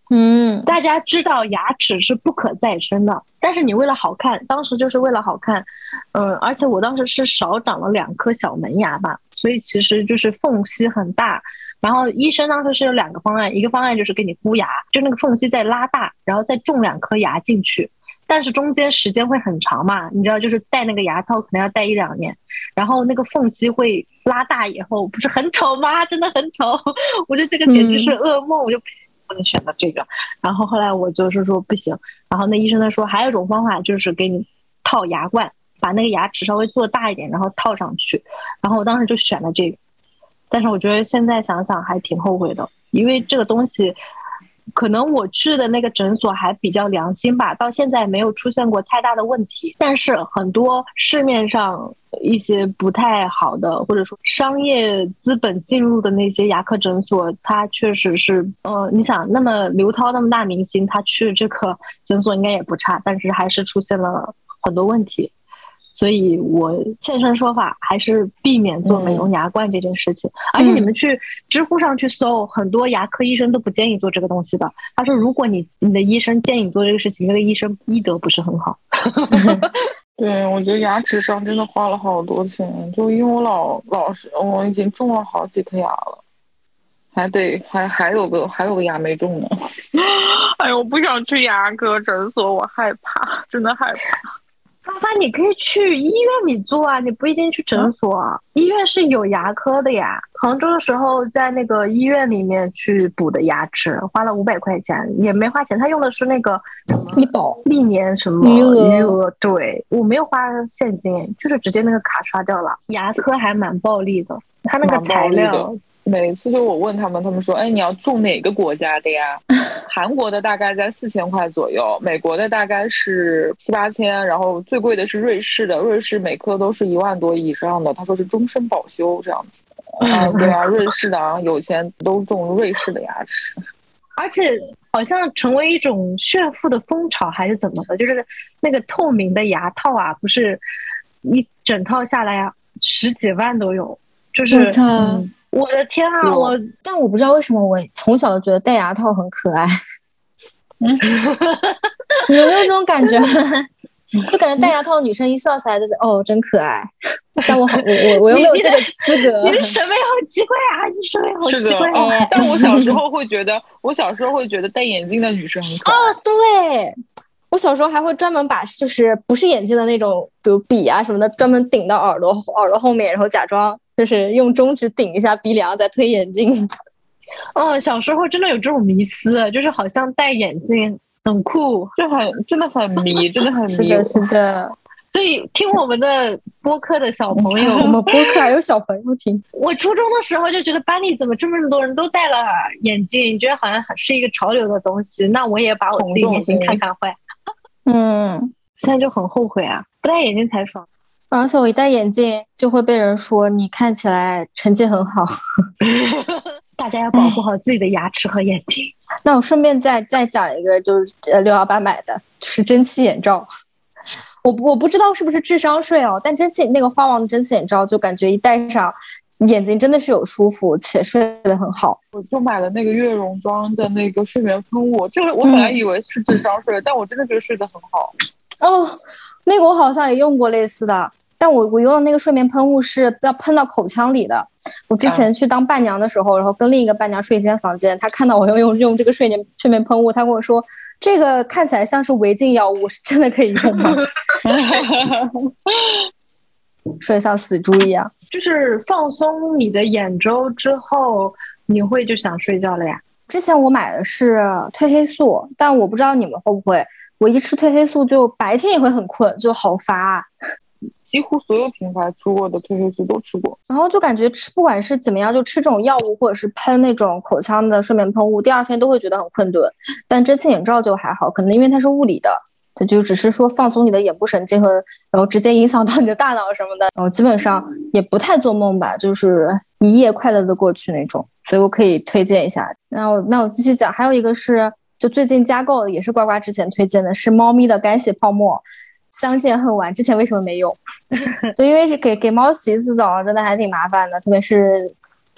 嗯，大家知道牙齿是不可再生的，但是你为了好看，当时就是为了好看，嗯，而且我当时是少长了两颗小门牙吧，所以其实就是缝隙很大。然后医生当时是有两个方案，一个方案就是给你箍牙，就那个缝隙再拉大，然后再种两颗牙进去，但是中间时间会很长嘛，你知道，就是戴那个牙套可能要戴一两年，然后那个缝隙会拉大以后，不是很丑吗？真的很丑，<laughs> 我觉得这个简直是噩梦，我就不行，不能选择这个。然后后来我就是说不行，然后那医生他说还有一种方法就是给你套牙冠，把那个牙齿稍微做大一点，然后套上去，然后我当时就选了这个。但是我觉得现在想想还挺后悔的，因为这个东西，可能我去的那个诊所还比较良心吧，到现在没有出现过太大的问题。但是很多市面上一些不太好的，或者说商业资本进入的那些牙科诊所，它确实是，呃，你想，那么刘涛那么大明星，他去这个诊所应该也不差，但是还是出现了很多问题。所以我现身说法，还是避免做美容牙冠这件事情。而且你们去知乎上去搜，很多牙科医生都不建议做这个东西的。他说，如果你你的医生建议你做这个事情，那个医生医德不是很好。<laughs> 对，我觉得牙齿上真的花了好多钱，就因为我老老是我已经种了好几颗牙了，还得还还有个还有个牙没种呢。<laughs> 哎呦，我不想去牙科诊所，我害怕，真的害怕。发发，你可以去医院里做啊，你不一定去诊所。医院是有牙科的呀。杭州的时候，在那个医院里面去补的牙齿，花了五百块钱，也没花钱。他用的是那个医保历年什么余额？对我没有花现金，就是直接那个卡刷掉了。牙科还蛮暴利的，他那个材料，每次就我问他们，他们说：“哎，你要住哪个国家的呀？” <laughs> 韩国的大概在四千块左右，美国的大概是七八千，然后最贵的是瑞士的，瑞士每颗都是一万多以上的。他说是终身保修这样子。<laughs> 啊，对啊，瑞士的啊，有钱都种瑞士的牙齿，<laughs> 而且好像成为一种炫富的风潮还是怎么的？就是那个透明的牙套啊，不是一整套下来呀，十几万都有，就是我操！我的天啊！我但我不知道为什么我从小就觉得戴牙套很可爱，<laughs> 你有没有这种感觉？<laughs> 就感觉戴牙套的女生一笑起来就是哦，真可爱。但我好，我我我又没有这个资格。你的审美好奇怪啊！你审美好奇怪。是但我小时候 <laughs> 会觉得，我小时候会觉得戴眼镜的女生很可爱。哦，对。我小时候还会专门把就是不是眼镜的那种，比如笔啊什么的，专门顶到耳朵耳朵后面，然后假装就是用中指顶一下鼻梁，再推眼镜。嗯，<laughs> 小时候真的有这种迷思，就是好像戴眼镜很酷，就很真的很迷，真的很迷。是的，是的。所以听我们的播客的小朋友，<laughs> 我们播客还有小朋友听。我初中的时候就觉得班里怎么这么多人都戴了眼镜，觉得好像是一个潮流的东西，那我也把我自己眼镜看看坏。嗯，现在就很后悔啊，不戴眼镜才爽。而且我一戴眼镜就会被人说你看起来成绩很好。<laughs> 大家要保护好自己的牙齿和眼睛。那我顺便再再讲一个，就是呃六幺八买的是蒸汽眼罩。我我不知道是不是智商税哦，但蒸汽那个花王的蒸汽眼罩就感觉一戴上，眼睛真的是有舒服且睡得很好。我就买了那个悦榕庄的那个睡眠喷雾，这个我本来以为是智商税，但我真的觉得睡得很好。哦，那个我好像也用过类似的。但我我用的那个睡眠喷雾是要喷到口腔里的。我之前去当伴娘的时候，然后跟另一个伴娘睡一间房间，她看到我要用用这个睡眠睡眠喷雾，她跟我说：“这个看起来像是违禁药物，是真的可以用吗？” <laughs> 睡像死猪一样。就是放松你的眼周之后，你会就想睡觉了呀？之前我买的是褪黑素，但我不知道你们会不会，我一吃褪黑素就白天也会很困，就好乏。几乎所有品牌出过的褪黑素都吃过，然后就感觉吃不管是怎么样，就吃这种药物或者是喷那种口腔的睡眠喷雾，第二天都会觉得很困顿。但蒸汽眼罩就还好，可能因为它是物理的，它就只是说放松你的眼部神经和，然后直接影响到你的大脑什么的，然后基本上也不太做梦吧，就是一夜快乐的过去那种。所以我可以推荐一下。那我那我继续讲，还有一个是就最近加购也是呱呱之前推荐的，是猫咪的干洗泡沫。相见恨晚，之前为什么没用？<laughs> 就因为是给给猫洗一次澡，真的还挺麻烦的，特别是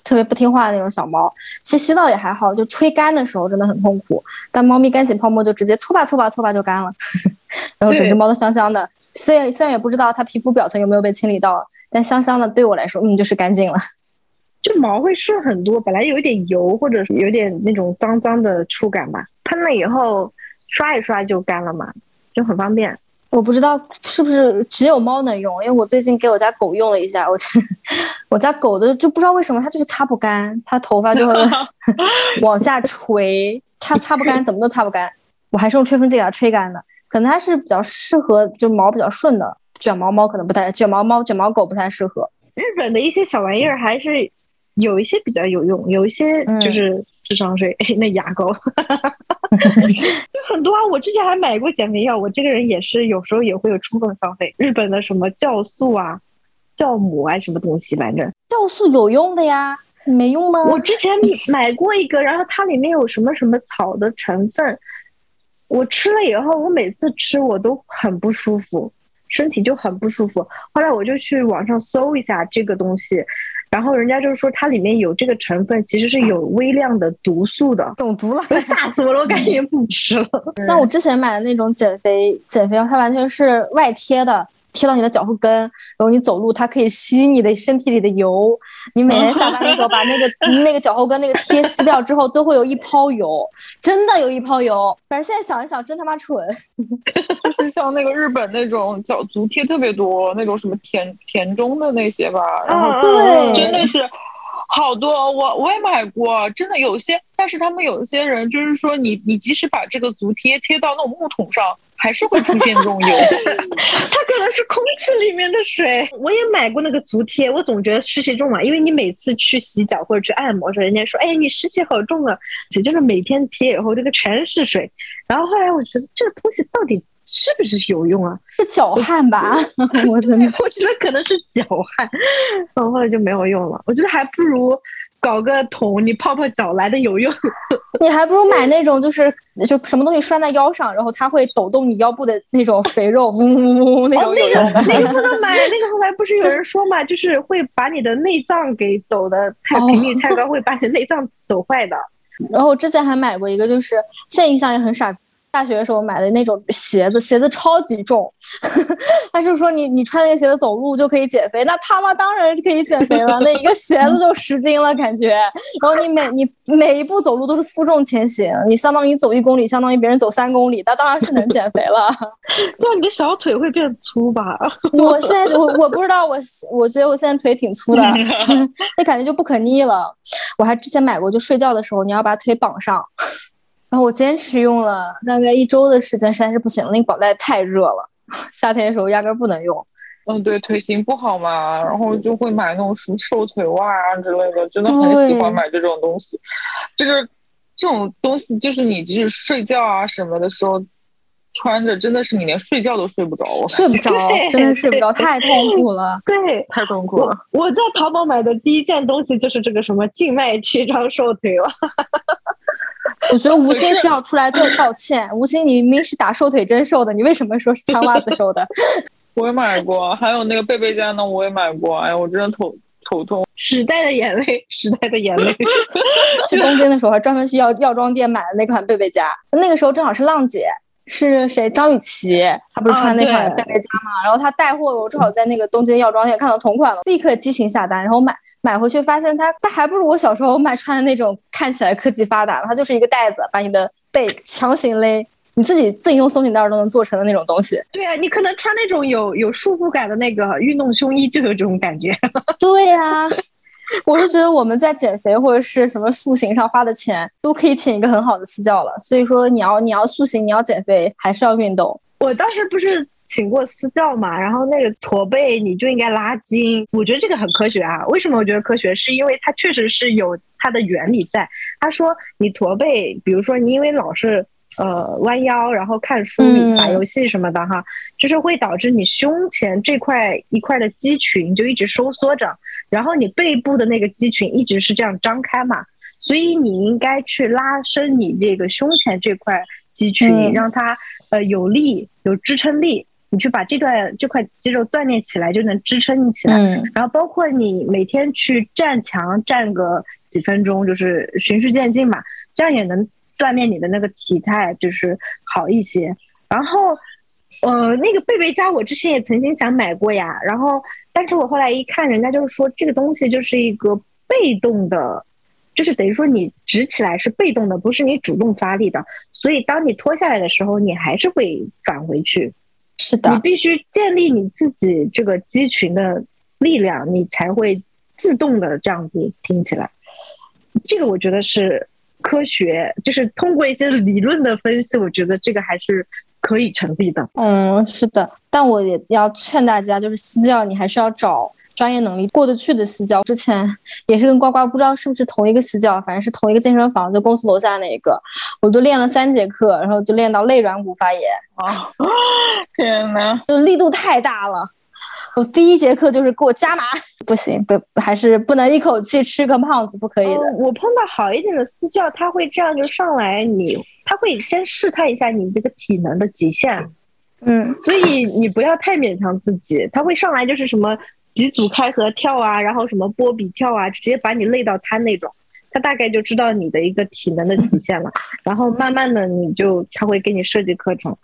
特别不听话的那种小猫。其实洗澡也还好，就吹干的时候真的很痛苦。但猫咪干洗泡沫就直接搓吧搓吧搓吧就干了，<laughs> 然后整只猫都香香的。虽然虽然也不知道它皮肤表层有没有被清理到，但香香的对我来说，嗯，就是干净了。<laughs> 就毛会顺很多，本来有一点油或者是有点那种脏脏的触感吧，喷了以后刷一刷就干了嘛，就很方便。我不知道是不是只有猫能用，因为我最近给我家狗用了一下，我 <laughs> 我家狗的就不知道为什么它就是擦不干，它头发就会 <laughs> 往下垂，它擦不干，怎么都擦不干。我还是用吹风机给它吹干的，可能它是比较适合就毛比较顺的卷毛猫，可能不太卷毛猫、卷毛狗不太适合。日本的一些小玩意儿还是有一些比较有用，有一些就是智商税，<laughs> 那牙膏。<laughs> 就很多啊！我之前还买过减肥药。我这个人也是有时候也会有冲动消费。日本的什么酵素啊、酵母啊，什么东西，反正酵素有用的呀，没用吗？我之前买过一个，然后它里面有什么什么草的成分，我吃了以后，我每次吃我都很不舒服，身体就很不舒服。后来我就去网上搜一下这个东西。然后人家就是说它里面有这个成分，其实是有微量的毒素的，中毒了，<laughs> 吓死我了！我赶紧不吃了。那我之前买的那种减肥减肥药，它完全是外贴的。贴到你的脚后跟，然后你走路，它可以吸你的身体里的油。你每天下班的时候把那个那个脚后跟那个贴撕掉之后，都会有一泡油，真的有一泡油。反正现在想一想，真他妈蠢。<laughs> 就是像那个日本那种脚足贴特别多，那种什么田田中的那些吧，然后对，真的是好多。我我也买过，真的有些，但是他们有一些人就是说，你你即使把这个足贴贴到那种木桶上。还是会出现这种油。<laughs> 它可能是空气里面的水。我也买过那个足贴，我总觉得湿气重嘛，因为你每次去洗脚或者去按摩时候，人家说，哎，你湿气好重啊，也就是每天贴以后，这个全是水。然后后来我觉得这个东西到底是不是有用啊？是脚汗吧？<laughs> 我真的，我觉得可能是脚汗，然后后来就没有用了。我觉得还不如。搞个桶，你泡泡脚来的有用。<laughs> 你还不如买那种，就是就什么东西拴在腰上，然后它会抖动你腰部的那种肥肉，嗡嗡嗡嗡那种那个那个不能买，<laughs> 那个后来不是有人说嘛，就是会把你的内脏给抖的太频率太高，会把你的内脏抖坏的。然后之前还买过一个，就是现在印象也很傻。大学的时候买的那种鞋子，鞋子超级重，<laughs> 他就说你你穿那个鞋子走路就可以减肥，那他妈当然可以减肥了，那一个鞋子就十斤了感觉，然后你每你每一步走路都是负重前行，你相当于走一公里，相当于别人走三公里，那当然是能减肥了。<laughs> 那，你的小腿会变粗吧？<laughs> 我现在我我不知道，我我觉得我现在腿挺粗的，那感觉就不可逆了。我还之前买过，就睡觉的时候你要把腿绑上。然后我坚持用了大概一周的时间，实在是不行了，那个绑带太热了，<laughs> 夏天的时候压根不能用。嗯，对，腿型不好嘛，然后就会买那种什么瘦腿袜啊之类的，真的很喜欢买这种东西。就是这种东西，就是你即使睡觉啊什么的时候穿着，真的是你连睡觉都睡不着，睡不着，真的睡不着，太痛苦了，<laughs> 对，太痛苦了。我在淘宝买的第一件东西就是这个什么静脉曲张瘦腿袜。<laughs> 我觉得吴昕需要出来做道歉。吴昕，你明明是打瘦腿针瘦的，你为什么说是穿袜子瘦的？<laughs> 我也买过，还有那个贝贝家呢，我也买过。哎呀，我真的头头痛。时代的眼泪，时代的眼泪。<laughs> 去东京的时候还专门去药药妆店买了那款贝贝家，那个时候正好是浪姐。是谁？张雨绮，她不是穿那款贝贝佳嘛？然后她带货，我正好在那个东京药妆店看到同款了，立刻激情下单，然后买买回去，发现它它还不如我小时候买穿的那种看起来科技发达，它就是一个袋子，把你的背强行勒，你自己自己用松紧带都能做成的那种东西。对啊，你可能穿那种有有束缚感的那个运动胸衣就有这种感觉。<laughs> 对呀。<laughs> 我是觉得我们在减肥或者是什么塑形上花的钱，都可以请一个很好的私教了。所以说，你要你要塑形，你要减肥，还是要运动。我当时不是请过私教嘛，然后那个驼背你就应该拉筋，我觉得这个很科学啊。为什么我觉得科学？是因为它确实是有它的原理在。他说你驼背，比如说你因为老是。呃，弯腰，然后看书、打游戏什么的哈，就是会导致你胸前这块一块的肌群就一直收缩着，然后你背部的那个肌群一直是这样张开嘛，所以你应该去拉伸你这个胸前这块肌群，让它呃有力、有支撑力，你去把这段这块肌肉锻炼起来，就能支撑你起来。然后包括你每天去站墙站个几分钟，就是循序渐进嘛，这样也能。锻炼你的那个体态就是好一些，然后，呃，那个贝贝佳我之前也曾经想买过呀，然后，但是我后来一看，人家就是说这个东西就是一个被动的，就是等于说你直起来是被动的，不是你主动发力的，所以当你脱下来的时候，你还是会返回去。是的，你必须建立你自己这个肌群的力量，你才会自动的这样子听起来。这个我觉得是。科学就是通过一些理论的分析，我觉得这个还是可以成立的。嗯，是的，但我也要劝大家，就是私教你还是要找专业能力过得去的私教。之前也是跟呱呱，不知道是不是同一个私教，反正是同一个健身房，就公司楼下那一个，我都练了三节课，然后就练到肋软骨发炎啊！天呐，就力度太大了。我第一节课就是给我加码，不行，不还是不能一口气吃个胖子，不可以的。我碰到好一点的私教，他会这样就上来，你他会先试探一下你这个体能的极限，嗯，所以你不要太勉强自己。他会上来就是什么几组开合跳啊，然后什么波比跳啊，直接把你累到瘫那种。他大概就知道你的一个体能的极限了，然后慢慢的你就他会给你设计课程。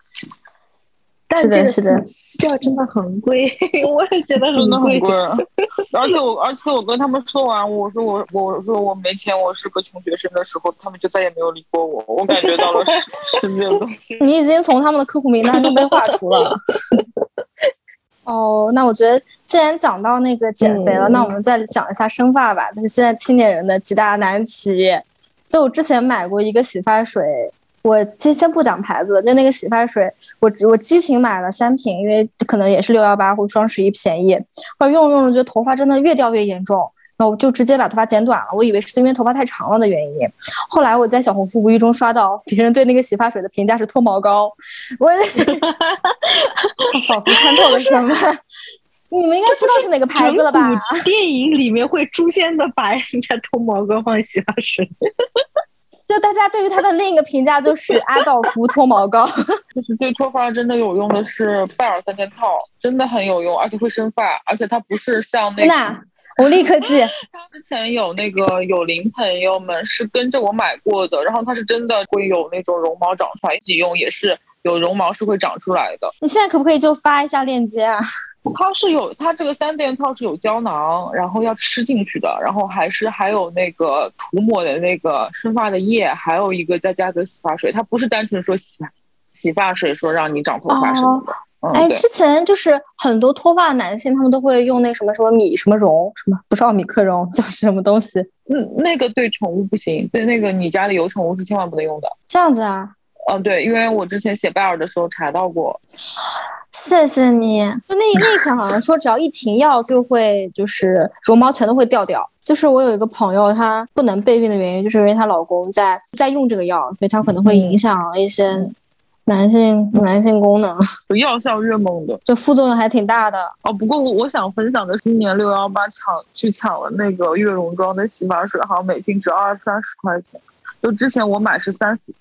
是的，是的，私教真的很贵，<laughs> 我也觉得真的很贵。<laughs> 而且我，而且我跟他们说完，我说我，我说我没钱，我是个穷学生的时候，他们就再也没有理过我。我感觉到了世 <laughs> 界的东西。你已经从他们的客户名单中被划除了。哦，那我觉得既然讲到那个减肥了，那我们再讲一下生发吧，就是现在青年人的几大难题。就我之前买过一个洗发水。我先先不讲牌子，就那个洗发水，我我激情买了三瓶，因为可能也是六幺八或双十一便宜，后来用着用着觉得头发真的越掉越严重，然后我就直接把头发剪短了。我以为是因为头发太长了的原因，后来我在小红书无意中刷到别人对那个洗发水的评价是脱毛膏，我 <laughs> 仿佛看透了什么。你们应该知道是哪个牌子了吧？电影里面会出现的白人家脱毛膏放洗发水。<laughs> 就大家对于它的另一个评价就是阿道夫脱毛膏，<laughs> 就是对脱发真的有用的是拜耳三件套，真的很有用，而且会生发，而且它不是像那个，我立刻记。<laughs> 之前有那个有林朋友们是跟着我买过的，然后它是真的会有那种绒毛长出来，一起用也是。有绒毛是会长出来的。你现在可不可以就发一下链接啊？<laughs> 它是有，它这个三件套是有胶囊，然后要吃进去的，然后还是还有那个涂抹的那个生发的液，还有一个再加个洗发水。它不是单纯说洗发洗发水说让你长头发什么的。哎，之前就是很多脱发的男性，他们都会用那什么什么米什么绒什么，不是奥米克戎，<laughs> 叫什么东西？嗯，那个对宠物不行，对那个你家里有宠物是千万不能用的。这样子啊。嗯，对，因为我之前写拜耳的时候查到过。谢谢你。就那那款好像说，只要一停药，就会就是绒毛全都会掉掉。就是我有一个朋友，她不能备孕的原因，就是因为她老公在在用这个药，所以她可能会影响一些男性男性功能。药效越猛的，就副作用还挺大的。哦，不过我我想分享的，今年六幺八抢去抢了那个悦榕庄的洗发水，好像每瓶只要二三十块钱。就之前我买是三四。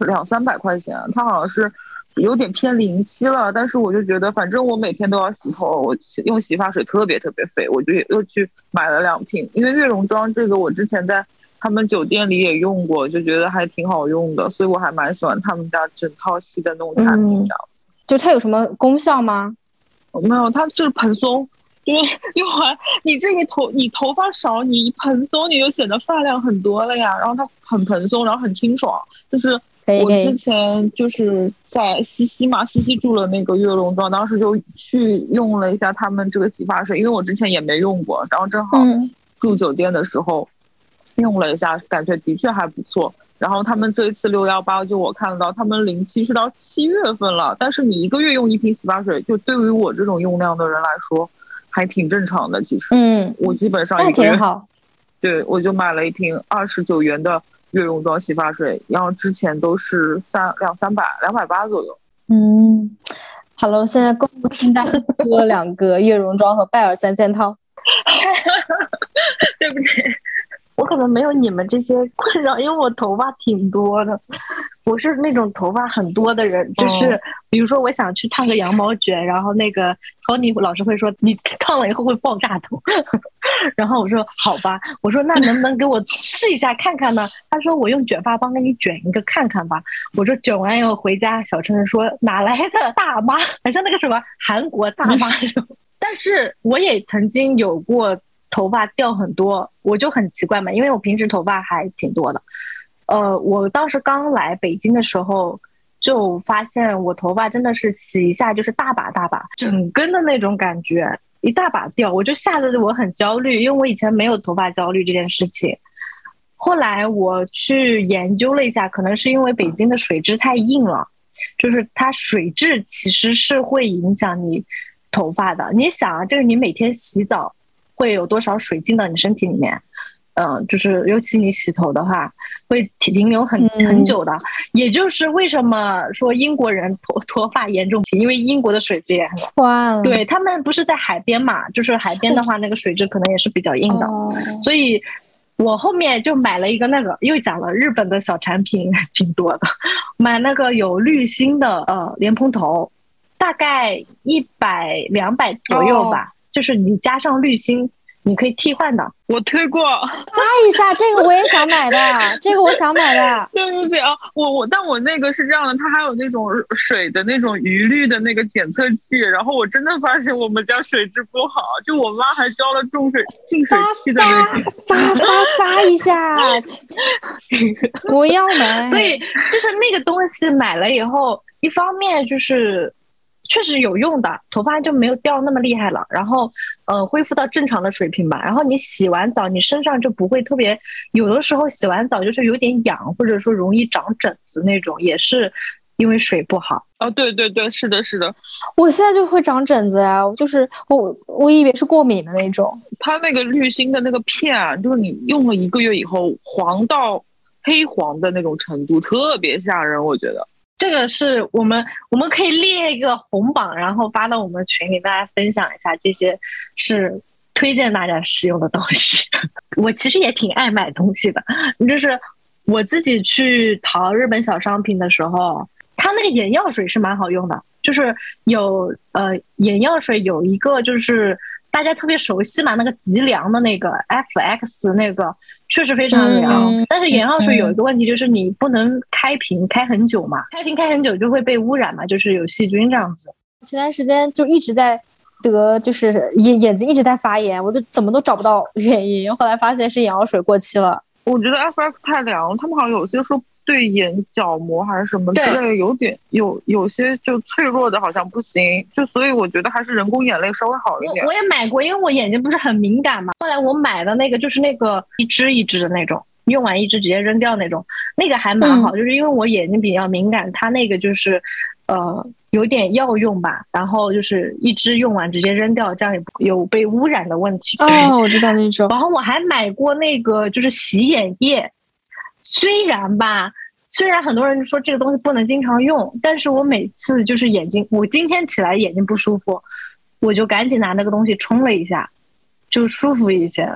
两三百块钱，它好像是有点偏临期了，但是我就觉得，反正我每天都要洗头，我用洗发水特别特别费，我就又去买了两瓶。因为悦榕庄这个我之前在他们酒店里也用过，就觉得还挺好用的，所以我还蛮喜欢他们家整套系的那种产品。这样，就它有什么功效吗？没有，它就是蓬松，就是用完你这个头你头发少，你一蓬松你就显得发量很多了呀。然后它很蓬松，然后很清爽，就是。我之前就是在西西嘛，西西住了那个悦龙庄，当时就去用了一下他们这个洗发水，因为我之前也没用过，然后正好住酒店的时候用了一下，感觉的确还不错。然后他们这一次六幺八，就我看到他们临期是到七月份了，但是你一个月用一瓶洗发水，就对于我这种用量的人来说，还挺正常的。其实，嗯，我基本上一个月，对，我就买了一瓶二十九元的。悦榕庄洗发水，然后之前都是三两三百两百八左右。嗯，好了，我现在购物清单多了两个悦容妆和拜耳三件套。<laughs> 对不起，我可能没有你们这些困扰，因为我头发挺多的。我是那种头发很多的人，就是比如说我想去烫个羊毛卷，然后那个 Tony 老师会说你烫了以后会爆炸头，<laughs> 然后我说好吧，我说那能不能给我试一下看看呢？他说我用卷发棒给你卷一个看看吧。我说卷完以后回家，小陈说哪来的大妈，<laughs> 好像那个什么韩国大妈。<laughs> 但是我也曾经有过头发掉很多，我就很奇怪嘛，因为我平时头发还挺多的。呃，我当时刚来北京的时候，就发现我头发真的是洗一下就是大把大把，整根的那种感觉，一大把掉，我就吓得我很焦虑，因为我以前没有头发焦虑这件事情。后来我去研究了一下，可能是因为北京的水质太硬了，就是它水质其实是会影响你头发的。你想啊，这个你每天洗澡会有多少水进到你身体里面？嗯，就是尤其你洗头的话，会停留很很久的。也就是为什么说英国人脱脱发严重，因为英国的水质也很哇，对他们不是在海边嘛，就是海边的话，那个水质可能也是比较硬的。所以，我后面就买了一个那个，又讲了日本的小产品挺多的，买那个有滤芯的呃莲蓬头，大概一百两百左右吧，就是你加上滤芯。你可以替换的，我推过，<laughs> 发一下这个我也想买的，这个我想买的。<laughs> 对不起啊，我我，但我那个是这样的，它还有那种水的那种余氯的那个检测器，然后我真的发现我们家水质不好，就我妈还交了重水净水器的那个发发发一下，我要买。所以就是那个东西买了以后，一方面就是。确实有用的，头发就没有掉那么厉害了，然后呃恢复到正常的水平吧。然后你洗完澡，你身上就不会特别，有的时候洗完澡就是有点痒，或者说容易长疹子那种，也是因为水不好。哦，对对对，是的，是的，我现在就会长疹子呀，就是我我以为是过敏的那种。它那个滤芯的那个片啊，就是你用了一个月以后黄到黑黄的那种程度，特别吓人，我觉得。这个是我们我们可以列一个红榜，然后发到我们群里，大家分享一下，这些是推荐大家使用的东西。<laughs> 我其实也挺爱买东西的，就是我自己去淘日本小商品的时候，它那个眼药水是蛮好用的，就是有呃眼药水有一个就是。大家特别熟悉嘛，那个极凉的那个 F X 那个确实非常凉，但是眼药水有一个问题，就是你不能开瓶开很久嘛，开瓶开很久就会被污染嘛，就是有细菌这样子。前段时间就一直在得，就是眼眼睛一直在发炎，我就怎么都找不到原因，后来发现是眼药水过期了。我觉得 F X 太凉，他们好像有些说。对眼角膜还是什么之类，有点有有些就脆弱的，好像不行。就所以我觉得还是人工眼泪稍微好一点。我也买过，因为我眼睛不是很敏感嘛。后来我买的那个就是那个一支一支的那种，用完一支直接扔掉那种，那个还蛮好。就是因为我眼睛比较敏感，它那个就是呃有点药用吧，然后就是一支用完直接扔掉，这样也不有被污染的问题。哦，我知道那种。<laughs> 然后我还买过那个就是洗眼液。虽然吧，虽然很多人说这个东西不能经常用，但是我每次就是眼睛，我今天起来眼睛不舒服，我就赶紧拿那个东西冲了一下，就舒服一些。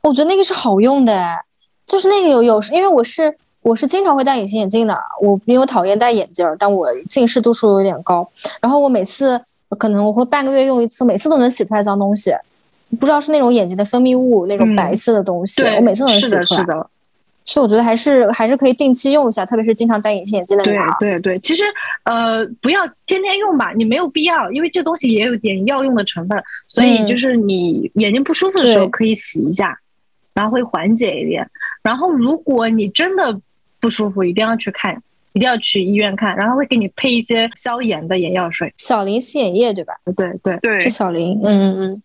我觉得那个是好用的，就是那个有有时，因为我是我是经常会戴隐形眼镜的，我因为我讨厌戴眼镜，但我近视度数有点高，然后我每次可能我会半个月用一次，每次都能洗出来脏东西，不知道是那种眼睛的分泌物那种白色的东西，我每次都能洗出来。所以我觉得还是还是可以定期用一下，特别是经常戴隐形眼镜的人。对对对，其实呃不要天天用吧，你没有必要，因为这东西也有点药用的成分，所以就是你眼睛不舒服的时候可以洗一下，然后会缓解一点。然后如果你真的不舒服，一定要去看，一定要去医院看，然后会给你配一些消炎的眼药水，小林洗眼液对吧？对对对，是小林，嗯嗯嗯。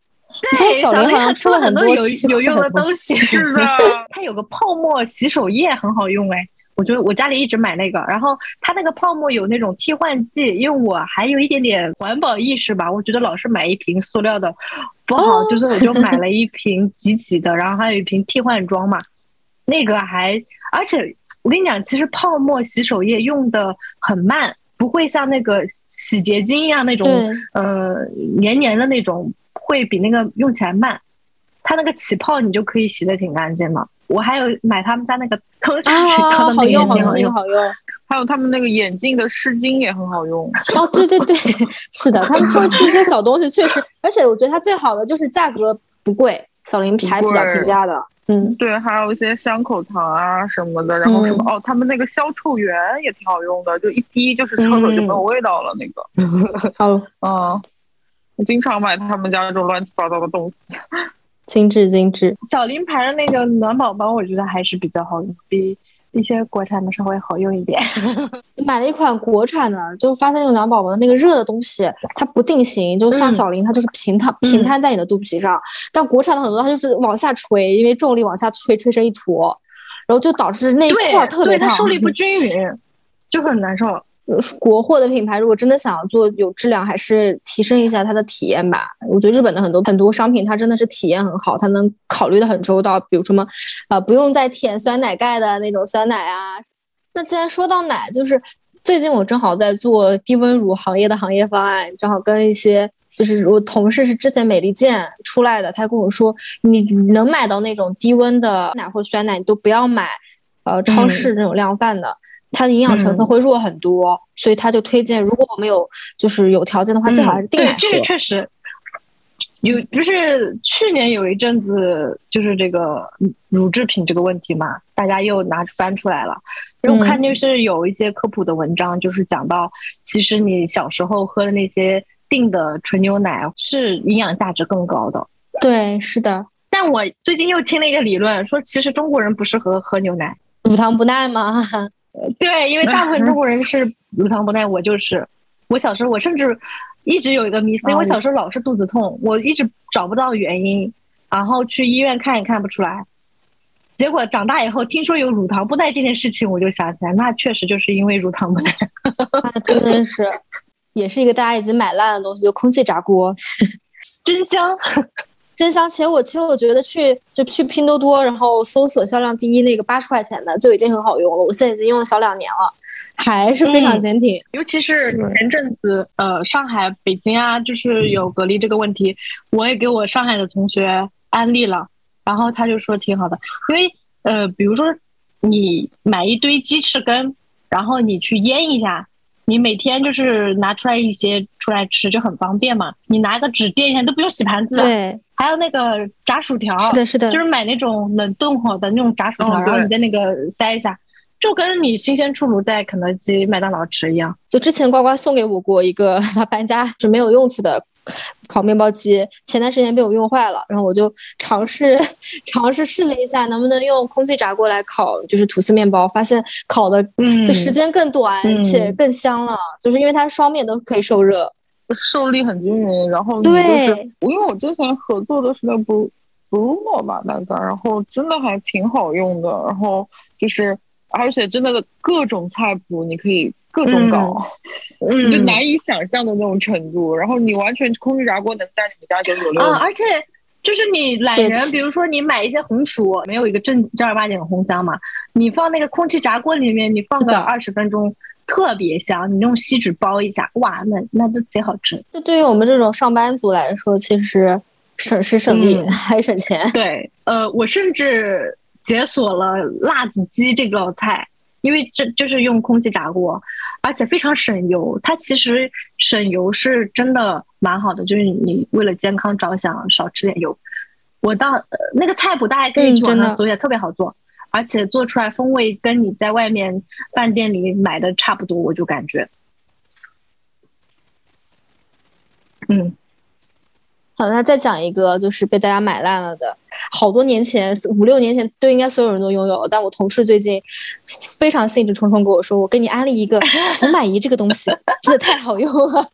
对，小林好像出了很多有有用的东西，是的。<laughs> 它有个泡沫洗手液很好用哎，我觉得我家里一直买那个。然后它那个泡沫有那种替换剂，因为我还有一点点环保意识吧，我觉得老是买一瓶塑料的不好，就是我就买 <laughs> 了一瓶挤挤的，然后还有一瓶替换装嘛。那个还，而且我跟你讲，其实泡沫洗手液用的很慢，不会像那个洗洁精一样那种呃黏黏的那种。会比那个用起来慢，它那个起泡你就可以洗的挺干净的。我还有买他们家那个 <laughs> 通下水道的那个也挺好用，好用。还有他们那个眼镜的湿巾也很好用。哦，对对对，是的，他们会出一些小东西，确实。而且我觉得它最好的就是价格不贵，小林还比较平价的。嗯，对，还有一些香口糖啊什么的，然后什么哦，他们那个消臭源也挺好用的，就一滴就是厕所就没有味道了那个。好，嗯。我经常买他们家这种乱七八糟的东西，精致精致。小林牌的那个暖宝宝，我觉得还是比较好用，比一些国产的稍微好用一点。<laughs> 买了一款国产的，就发现那个暖宝宝的那个热的东西，它不定型，就像小林，它就是平摊平摊在你的肚皮上。但国产的很多，它就是往下垂，因为重力往下吹，吹成一坨，然后就导致那一块特别烫，受力不均匀，就很难受。国货的品牌，如果真的想要做有质量，还是提升一下它的体验吧。我觉得日本的很多很多商品，它真的是体验很好，它能考虑的很周到。比如什么，呃，不用再舔酸奶盖的那种酸奶啊。那既然说到奶，就是最近我正好在做低温乳行业的行业方案，正好跟一些就是我同事是之前美利健出来的，他跟我说，你能买到那种低温的奶或酸奶，你都不要买，呃，超市那种量贩的。它的营养成分会弱很多，所以他就推荐，如果我们有就是有条件的话，最好还是定这个确实有，就是去年有一阵子就是这个乳制品这个问题嘛，大家又拿翻出来了。因为我看就是有一些科普的文章，就是讲到，其实你小时候喝的那些定的纯牛奶是营养价值更高的。对，是的。但我最近又听了一个理论，说其实中国人不适合喝牛奶，乳糖不耐吗？对，因为大部分中国人是乳糖不耐，我就是。我小时候，我甚至一直有一个迷思，因为我小时候老是肚子痛，我一直找不到原因，然后去医院看也看不出来。结果长大以后听说有乳糖不耐这件事情，我就想起来，那确实就是因为乳糖不耐。<laughs> 真的是，也是一个大家已经买烂的东西，就空气炸锅，<laughs> 真香。真香！且我其实我觉得去就去拼多多，然后搜索销量第一那个八十块钱的就已经很好用了。我现在已经用了小两年了，还是非常坚挺。尤其是前阵子，呃，上海、北京啊，就是有隔离这个问题，我也给我上海的同学安利了，然后他就说挺好的。因为呃，比如说你买一堆鸡翅根，然后你去腌一下。你每天就是拿出来一些出来吃，就很方便嘛。你拿个纸垫一下都不用洗盘子。对，还有那个炸薯条，是的，是的，就是买那种冷冻好的那种炸薯条，然后你在那个塞一下，就跟你新鲜出炉在肯德基、麦当劳吃一样。就之前呱呱送给我过一个他搬家是没有用处的。烤面包机前段时间被我用坏了，然后我就尝试 <laughs> 尝试试了一下，能不能用空气炸锅来烤，就是吐司面包，发现烤的就时间更短且更香了，就是因为它双面都可以受热，受力很均匀。然后对，因为我之前合作的是那不 Bruno 吧，大概，然后真的还挺好用的，然后就是而且真的各种菜谱你可以。各种搞，嗯，就难以想象的那种程度。然后你完全空气炸锅能在你们家九九六啊！而且就是你懒人，比如说你买一些红薯，没有一个正正儿八经的烘箱嘛，你放那个空气炸锅里面，你放个二十分钟，特别香。你用锡纸包一下，哇，那那都贼好吃。就对于我们这种上班族来说，其实省时省力还省钱。对，呃，我甚至解锁了辣子鸡这道菜。因为这就是用空气炸锅，而且非常省油。它其实省油是真的蛮好的，就是你为了健康着想，少吃点油。我到那个菜谱大家可以去网上搜一下，特别好做，而且做出来风味跟你在外面饭店里买的差不多，我就感觉，嗯。好，那再讲一个，就是被大家买烂了的，好多年前，五六年前都应该所有人都拥有，但我同事最近非常兴致冲冲跟我说，我给你安利一个 <laughs> 除螨仪这个东西，真的太好用了。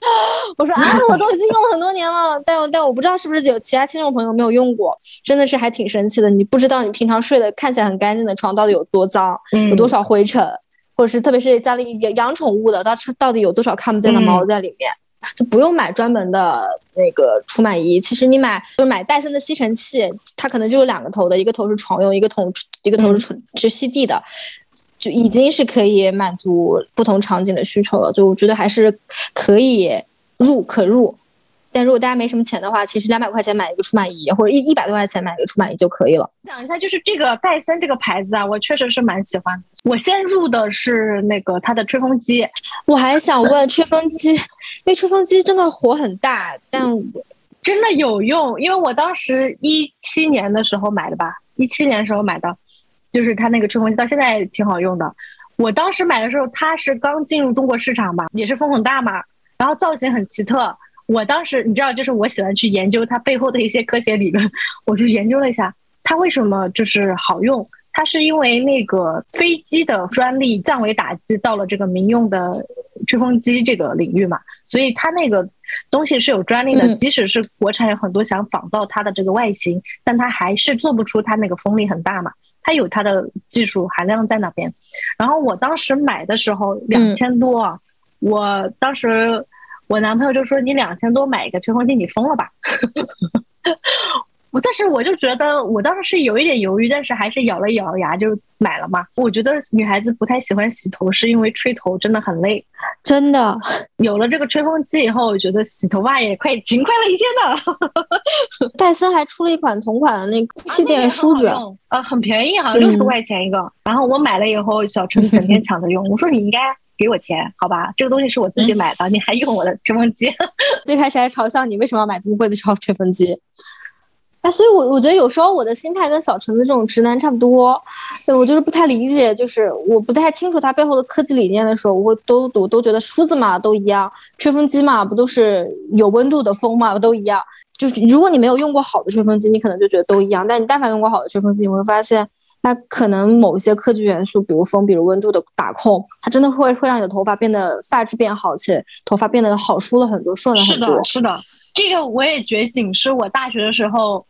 我说啊，我都已经用了很多年了，但但我不知道是不是有其他听众朋友没有用过，真的是还挺神奇的。你不知道你平常睡的看起来很干净的床到底有多脏，有多少灰尘，或者是特别是家里养养宠物的，到到底有多少看不见的毛在里面。就不用买专门的那个除螨仪，其实你买就是买戴森的吸尘器，它可能就有两个头的，一个头是床用，一个头一个头是是吸地的，就已经是可以满足不同场景的需求了。就我觉得还是可以入可入。但如果大家没什么钱的话，其实两百块钱买一个除螨仪，或者一一百多块钱买一个除螨仪就可以了。讲一下，就是这个戴森这个牌子啊，我确实是蛮喜欢的。我先入的是那个它的吹风机，我还想问吹风机，因为吹风机真的火很大，但真的有用。因为我当时一七年的时候买的吧，一七年时候买的，就是它那个吹风机到现在挺好用的。我当时买的时候，它是刚进入中国市场吧，也是风很大嘛，然后造型很奇特。我当时你知道，就是我喜欢去研究它背后的一些科学理论，我就研究了一下它为什么就是好用。它是因为那个飞机的专利降维打击到了这个民用的吹风机这个领域嘛，所以它那个东西是有专利的。即使是国产有很多想仿造它的这个外形，但它还是做不出它那个风力很大嘛。它有它的技术含量在那边。然后我当时买的时候两千多，我当时。我男朋友就说：“你两千多买一个吹风机，你疯了吧？” <laughs> 我但是我就觉得，我当时是有一点犹豫，但是还是咬了咬牙就买了嘛。我觉得女孩子不太喜欢洗头，是因为吹头真的很累。真的，有了这个吹风机以后，我觉得洗头发也快勤快了一天呢。<laughs> 戴森还出了一款同款的那个气垫梳子，呃，很便宜，好像六十多块钱一个。然后我买了以后，小陈整天抢着用。我说你应该。给我钱，好吧，这个东西是我自己买的，你还用我的吹风机？<laughs> 最开始还嘲笑你为什么要买这么贵的吹吹风机？哎，所以，我我觉得有时候我的心态跟小陈的这种直男差不多，我就是不太理解，就是我不太清楚他背后的科技理念的时候，我会都我都觉得梳子嘛都一样，吹风机嘛不都是有温度的风嘛都一样。就是如果你没有用过好的吹风机，你可能就觉得都一样，但你但凡用过好的吹风机，你会发现。那可能某些科技元素，比如风，比如温度的把控，它真的会会让你的头发变得发质变好，且头发变得好梳了很多，顺了很多。是的，是的，这个我也觉醒，是我大学的时候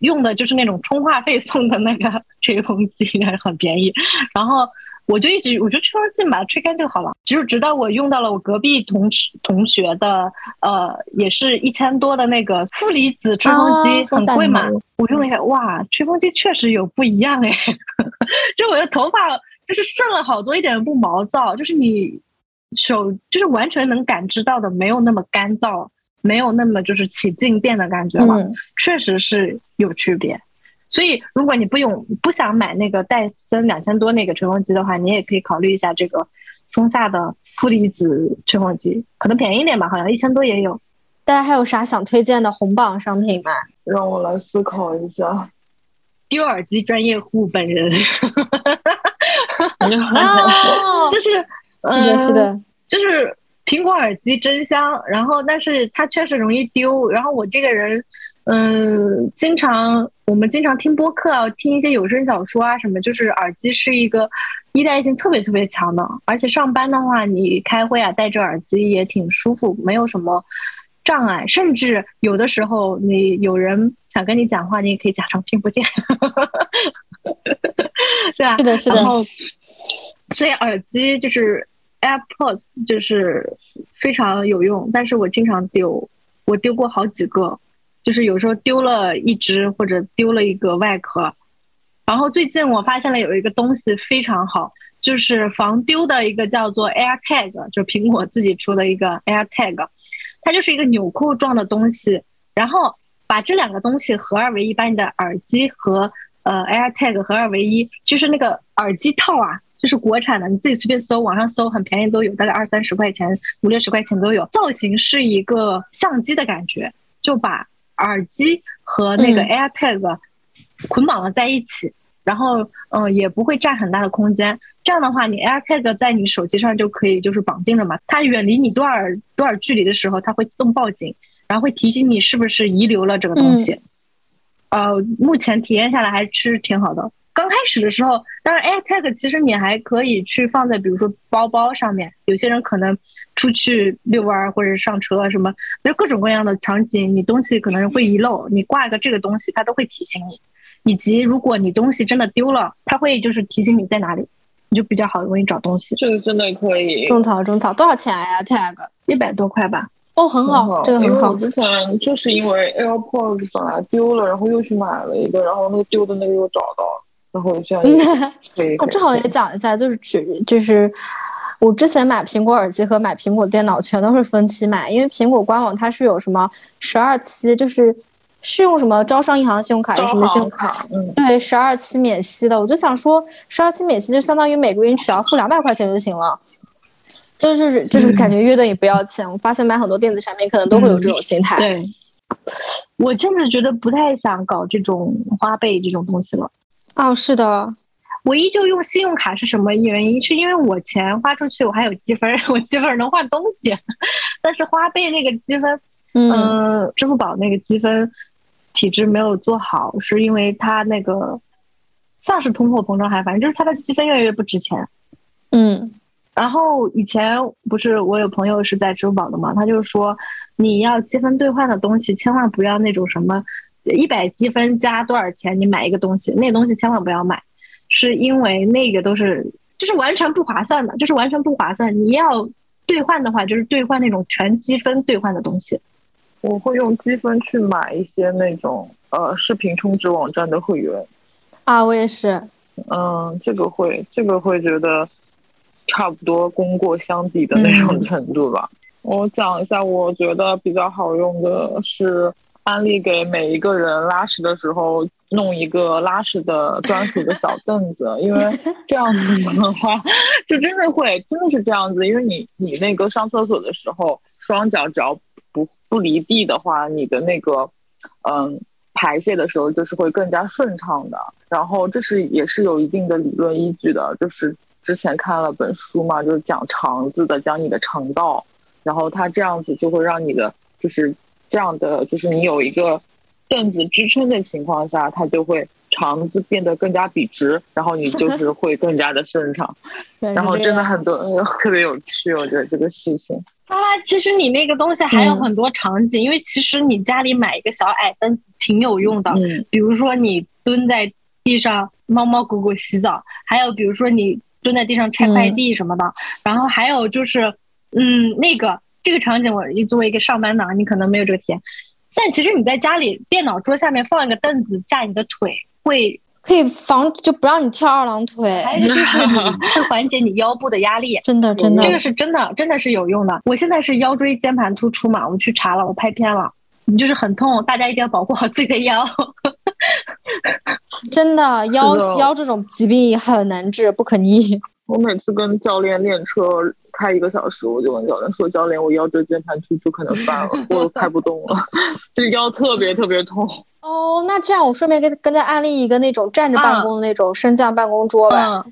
用的就是那种充话费送的那个 <laughs> 吹风机，很便宜，然后。我就一直，我就吹风机把它吹干就好了。只有直到我用到了我隔壁同同学的，呃，也是一千多的那个负离子吹风机，很贵嘛。我用了一下，哇，吹风机确实有不一样哎。<laughs> 就我的头发就是顺了好多，一点都不毛躁，就是你手就是完全能感知到的，没有那么干燥，没有那么就是起静电的感觉了，确实是有区别。所以，如果你不用不想买那个戴森两千多那个吹风机的话，你也可以考虑一下这个松下的负离子吹风机，可能便宜点吧，好像一千多也有。大家还有啥想推荐的红榜商品吗？让我来思考一下。<laughs> 丢耳机专业户本人，<laughs> <laughs> 就是，是的，是的，就是苹果耳机真香，然后但是它确实容易丢，然后我这个人。嗯，经常我们经常听播客啊，听一些有声小说啊，什么就是耳机是一个依赖性特别特别强的，而且上班的话，你开会啊戴着耳机也挺舒服，没有什么障碍，甚至有的时候你有人想跟你讲话，你也可以假装听不见，<laughs> 对啊？是的，是的。然后，所以耳机就是 AirPods 就是非常有用，但是我经常丢，我丢过好几个。就是有时候丢了一只或者丢了一个外壳，然后最近我发现了有一个东西非常好，就是防丢的一个叫做 AirTag，就苹果自己出的一个 AirTag，它就是一个纽扣状的东西，然后把这两个东西合二为一，把你的耳机和呃 AirTag 合二为一，就是那个耳机套啊，就是国产的，你自己随便搜，网上搜很便宜都有，大概二三十块钱、五六十块钱都有，造型是一个相机的感觉，就把。耳机和那个 AirTag 捆绑了在一起，然后嗯也不会占很大的空间。这样的话，你 AirTag 在你手机上就可以就是绑定了嘛。它远离你多少多少距离的时候，它会自动报警，然后会提醒你是不是遗留了这个东西。呃，目前体验下来还是挺好的。刚开始的时候，当然 AirTag 其实你还可以去放在比如说包包上面，有些人可能。出去遛弯或者上车什么，就各种各样的场景，你东西可能会遗漏，你挂个这个东西，它都会提醒你。以及如果你东西真的丢了，它会就是提醒你在哪里，你就比较好容易找东西。这个真的可以种草种草，多少钱呀？tag 一百多块吧。哦，很好，这个很好。我之前就是因为 AirPods 本来丢了，然后又去买了一个，然后那个丢的那个又找到了，然后现在可以。我 <laughs> 正好也讲一下，就是只就是。我之前买苹果耳机和买苹果电脑全都是分期买，因为苹果官网它是有什么十二期，就是是用什么招商银行信用卡，有什么信用卡，嗯，对，十二期免息的。我就想说，十二期免息就相当于每个月你只要付两百块钱就行了，就是就是感觉约等于不要钱。我发现买很多电子产品可能都会有这种心态。对，我真的觉得不太想搞这种花呗这种东西了。哦，是的。我依旧用信用卡是什么原因？是因为我钱花出去，我还有积分，<laughs> 我积分能换东西。但是花呗那个积分，嗯，支付宝那个积分体制没有做好，是因为它那个像是通货膨胀，还反正就是它的积分越来越不值钱。嗯，然后以前不是我有朋友是在支付宝的嘛，他就说你要积分兑换的东西，千万不要那种什么一百积分加多少钱你买一个东西，那东西千万不要买。是因为那个都是就是完全不划算的，就是完全不划算。你要兑换的话，就是兑换那种全积分兑换的东西。我会用积分去买一些那种呃视频充值网站的会员。啊，我也是。嗯，这个会，这个会觉得差不多功过相抵的那种程度吧。我讲一下，我觉得比较好用的是安利给每一个人拉屎的时候。弄一个拉屎的专属的小凳子，因为这样子的话，就真的会真的是这样子。因为你你那个上厕所的时候，双脚只要不不离地的话，你的那个嗯排泄的时候就是会更加顺畅的。然后这是也是有一定的理论依据的，就是之前看了本书嘛，就是讲肠子的，讲你的肠道，然后它这样子就会让你的就是这样的，就是你有一个。凳子支撑的情况下，它就会肠子变得更加笔直，然后你就是会更加的顺畅。<laughs> 然后真的很多 <laughs> 特别有趣，我觉得这个事情。啊，其实你那个东西还有很多场景，因为其实你家里买一个小矮凳子挺有用的。嗯，比如说你蹲在地上，猫猫狗狗洗澡；还有比如说你蹲在地上拆快递什么的。然后还有就是，嗯，那个这个场景，我作为一个上班党，你可能没有这个体验。但其实你在家里电脑桌下面放一个凳子架你的腿，会可以防就不让你跳二郎腿，还有一个就是 <laughs> 会缓解你腰部的压力，真的真的，这个是真的真的是有用的。我现在是腰椎间盘突出嘛，我去查了，我拍片了，你就是很痛，大家一定要保护好自己的腰。<laughs> 真的腰腰这种疾病很难治，不可逆。我每次跟教练练车开一个小时，我就跟教练说：“教练，我腰椎间盘突出可能犯了，我开不动了，<laughs> 这腰特别特别痛。”哦，那这样我顺便跟跟家安利一个那种站着办公的那种升降办公桌吧。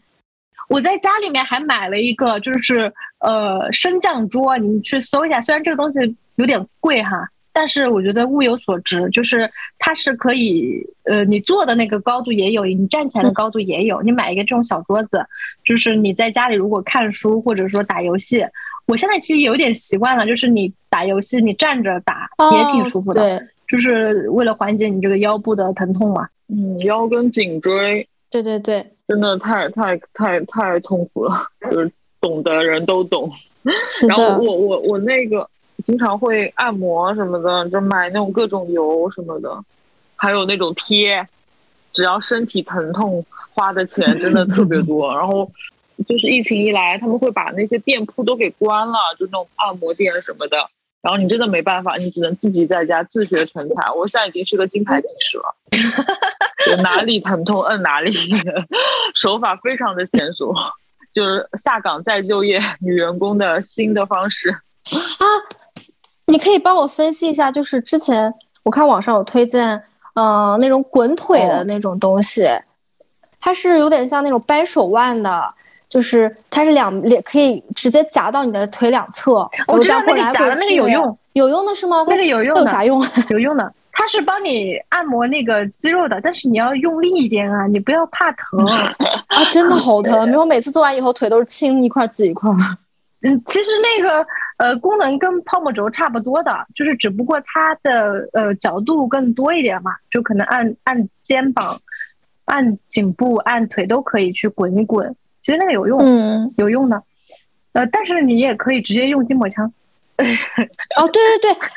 我在家里面还买了一个，就是呃升降桌，你们去搜一下，虽然这个东西有点贵哈。但是我觉得物有所值，就是它是可以，呃，你坐的那个高度也有，你站起来的高度也有。你买一个这种小桌子，就是你在家里如果看书或者说打游戏，我现在其实有点习惯了，就是你打游戏你站着打也挺舒服的，对，就是为了缓解你这个腰部的疼痛嘛。嗯，腰跟颈椎，对对对，真的太太太太痛苦了，就是懂的人都懂。然后我我我那个。经常会按摩什么的，就买那种各种油什么的，还有那种贴，只要身体疼痛，花的钱真的特别多。然后就是疫情一来，他们会把那些店铺都给关了，就那种按摩店什么的。然后你真的没办法，你只能自己在家自学成才。我现在已经是个金牌技师了，<laughs> 就哪里疼痛摁哪里，手法非常的娴熟，就是下岗再就业女员工的新的方式啊。你可以帮我分析一下，就是之前我看网上有推荐，嗯，那种滚腿的那种东西，它是有点像那种掰手腕的，就是它是两两可以直接夹到你的腿两侧。我知道那个夹的那个有用，有用的是吗？那个有用有啥用？<laughs> 有用的，它是帮你按摩那个肌肉的，但是你要用力一点啊，你不要怕疼啊，真的好疼！<laughs> 我每次做完以后腿都是青一块紫一块。嗯，其实那个。呃，功能跟泡沫轴差不多的，就是只不过它的呃角度更多一点嘛，就可能按按肩膀、按颈部、按腿都可以去滚一滚。其实那个有用，嗯，有用的。呃，但是你也可以直接用筋膜枪。<laughs> 哦，对对对，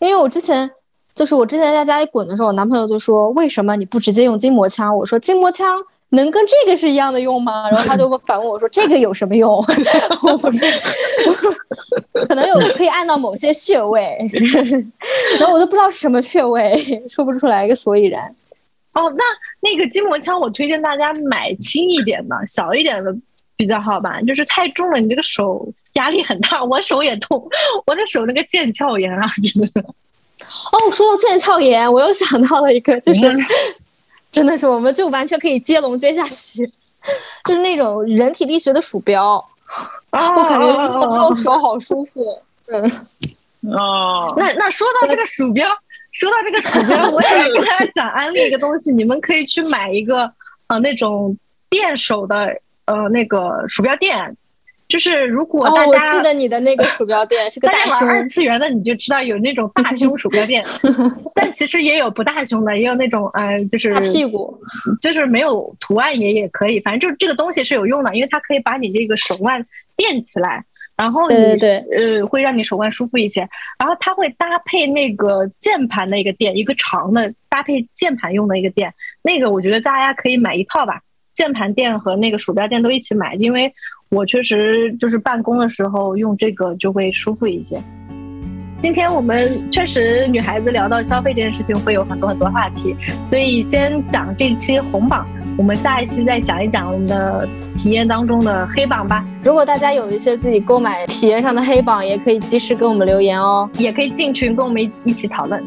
因为我之前就是我之前在家里滚的时候，我男朋友就说：“为什么你不直接用筋膜枪？”我说：“筋膜枪。”能跟这个是一样的用吗？然后他就反问我说：“这个有什么用？” <laughs> 我说：“可能有可以按到某些穴位。<laughs> ”然后我都不知道是什么穴位，说不出来一个所以然。哦，那那个筋膜枪，我推荐大家买轻一点的、小一点的比较好吧？就是太重了，你这个手压力很大，我手也痛，<laughs> 我的手那个腱鞘炎啊，真的。哦，说到腱鞘炎，我又想到了一个，就是。真的是，我们就完全可以接龙接下去，就是那种人体力学的鼠标，我感觉用手好舒服。嗯，哦，那那说到这个鼠标，说到这个鼠标，我也跟大家讲安利一个东西，你们可以去买一个呃那种电手的呃那个鼠标垫。就是如果大家，我记得你的那个鼠标垫是个大胸。二次元的你就知道有那种大胸鼠标垫，<laughs> 但其实也有不大胸的，也有那种呃，就是大屁股，就是没有图案也也可以。反正就是这个东西是有用的，因为它可以把你这个手腕垫起来，然后你对呃会让你手腕舒服一些。然后它会搭配那个键盘的一个垫，一个长的搭配键盘用的一个垫，那个我觉得大家可以买一套吧，键盘垫和那个鼠标垫都一起买，因为。我确实就是办公的时候用这个就会舒服一些。今天我们确实女孩子聊到消费这件事情会有很多很多话题，所以先讲这期红榜，我们下一期再讲一讲我们的体验当中的黑榜吧。如果大家有一些自己购买体验上的黑榜，也可以及时给我们留言哦，也可以进群跟我们一一起讨论。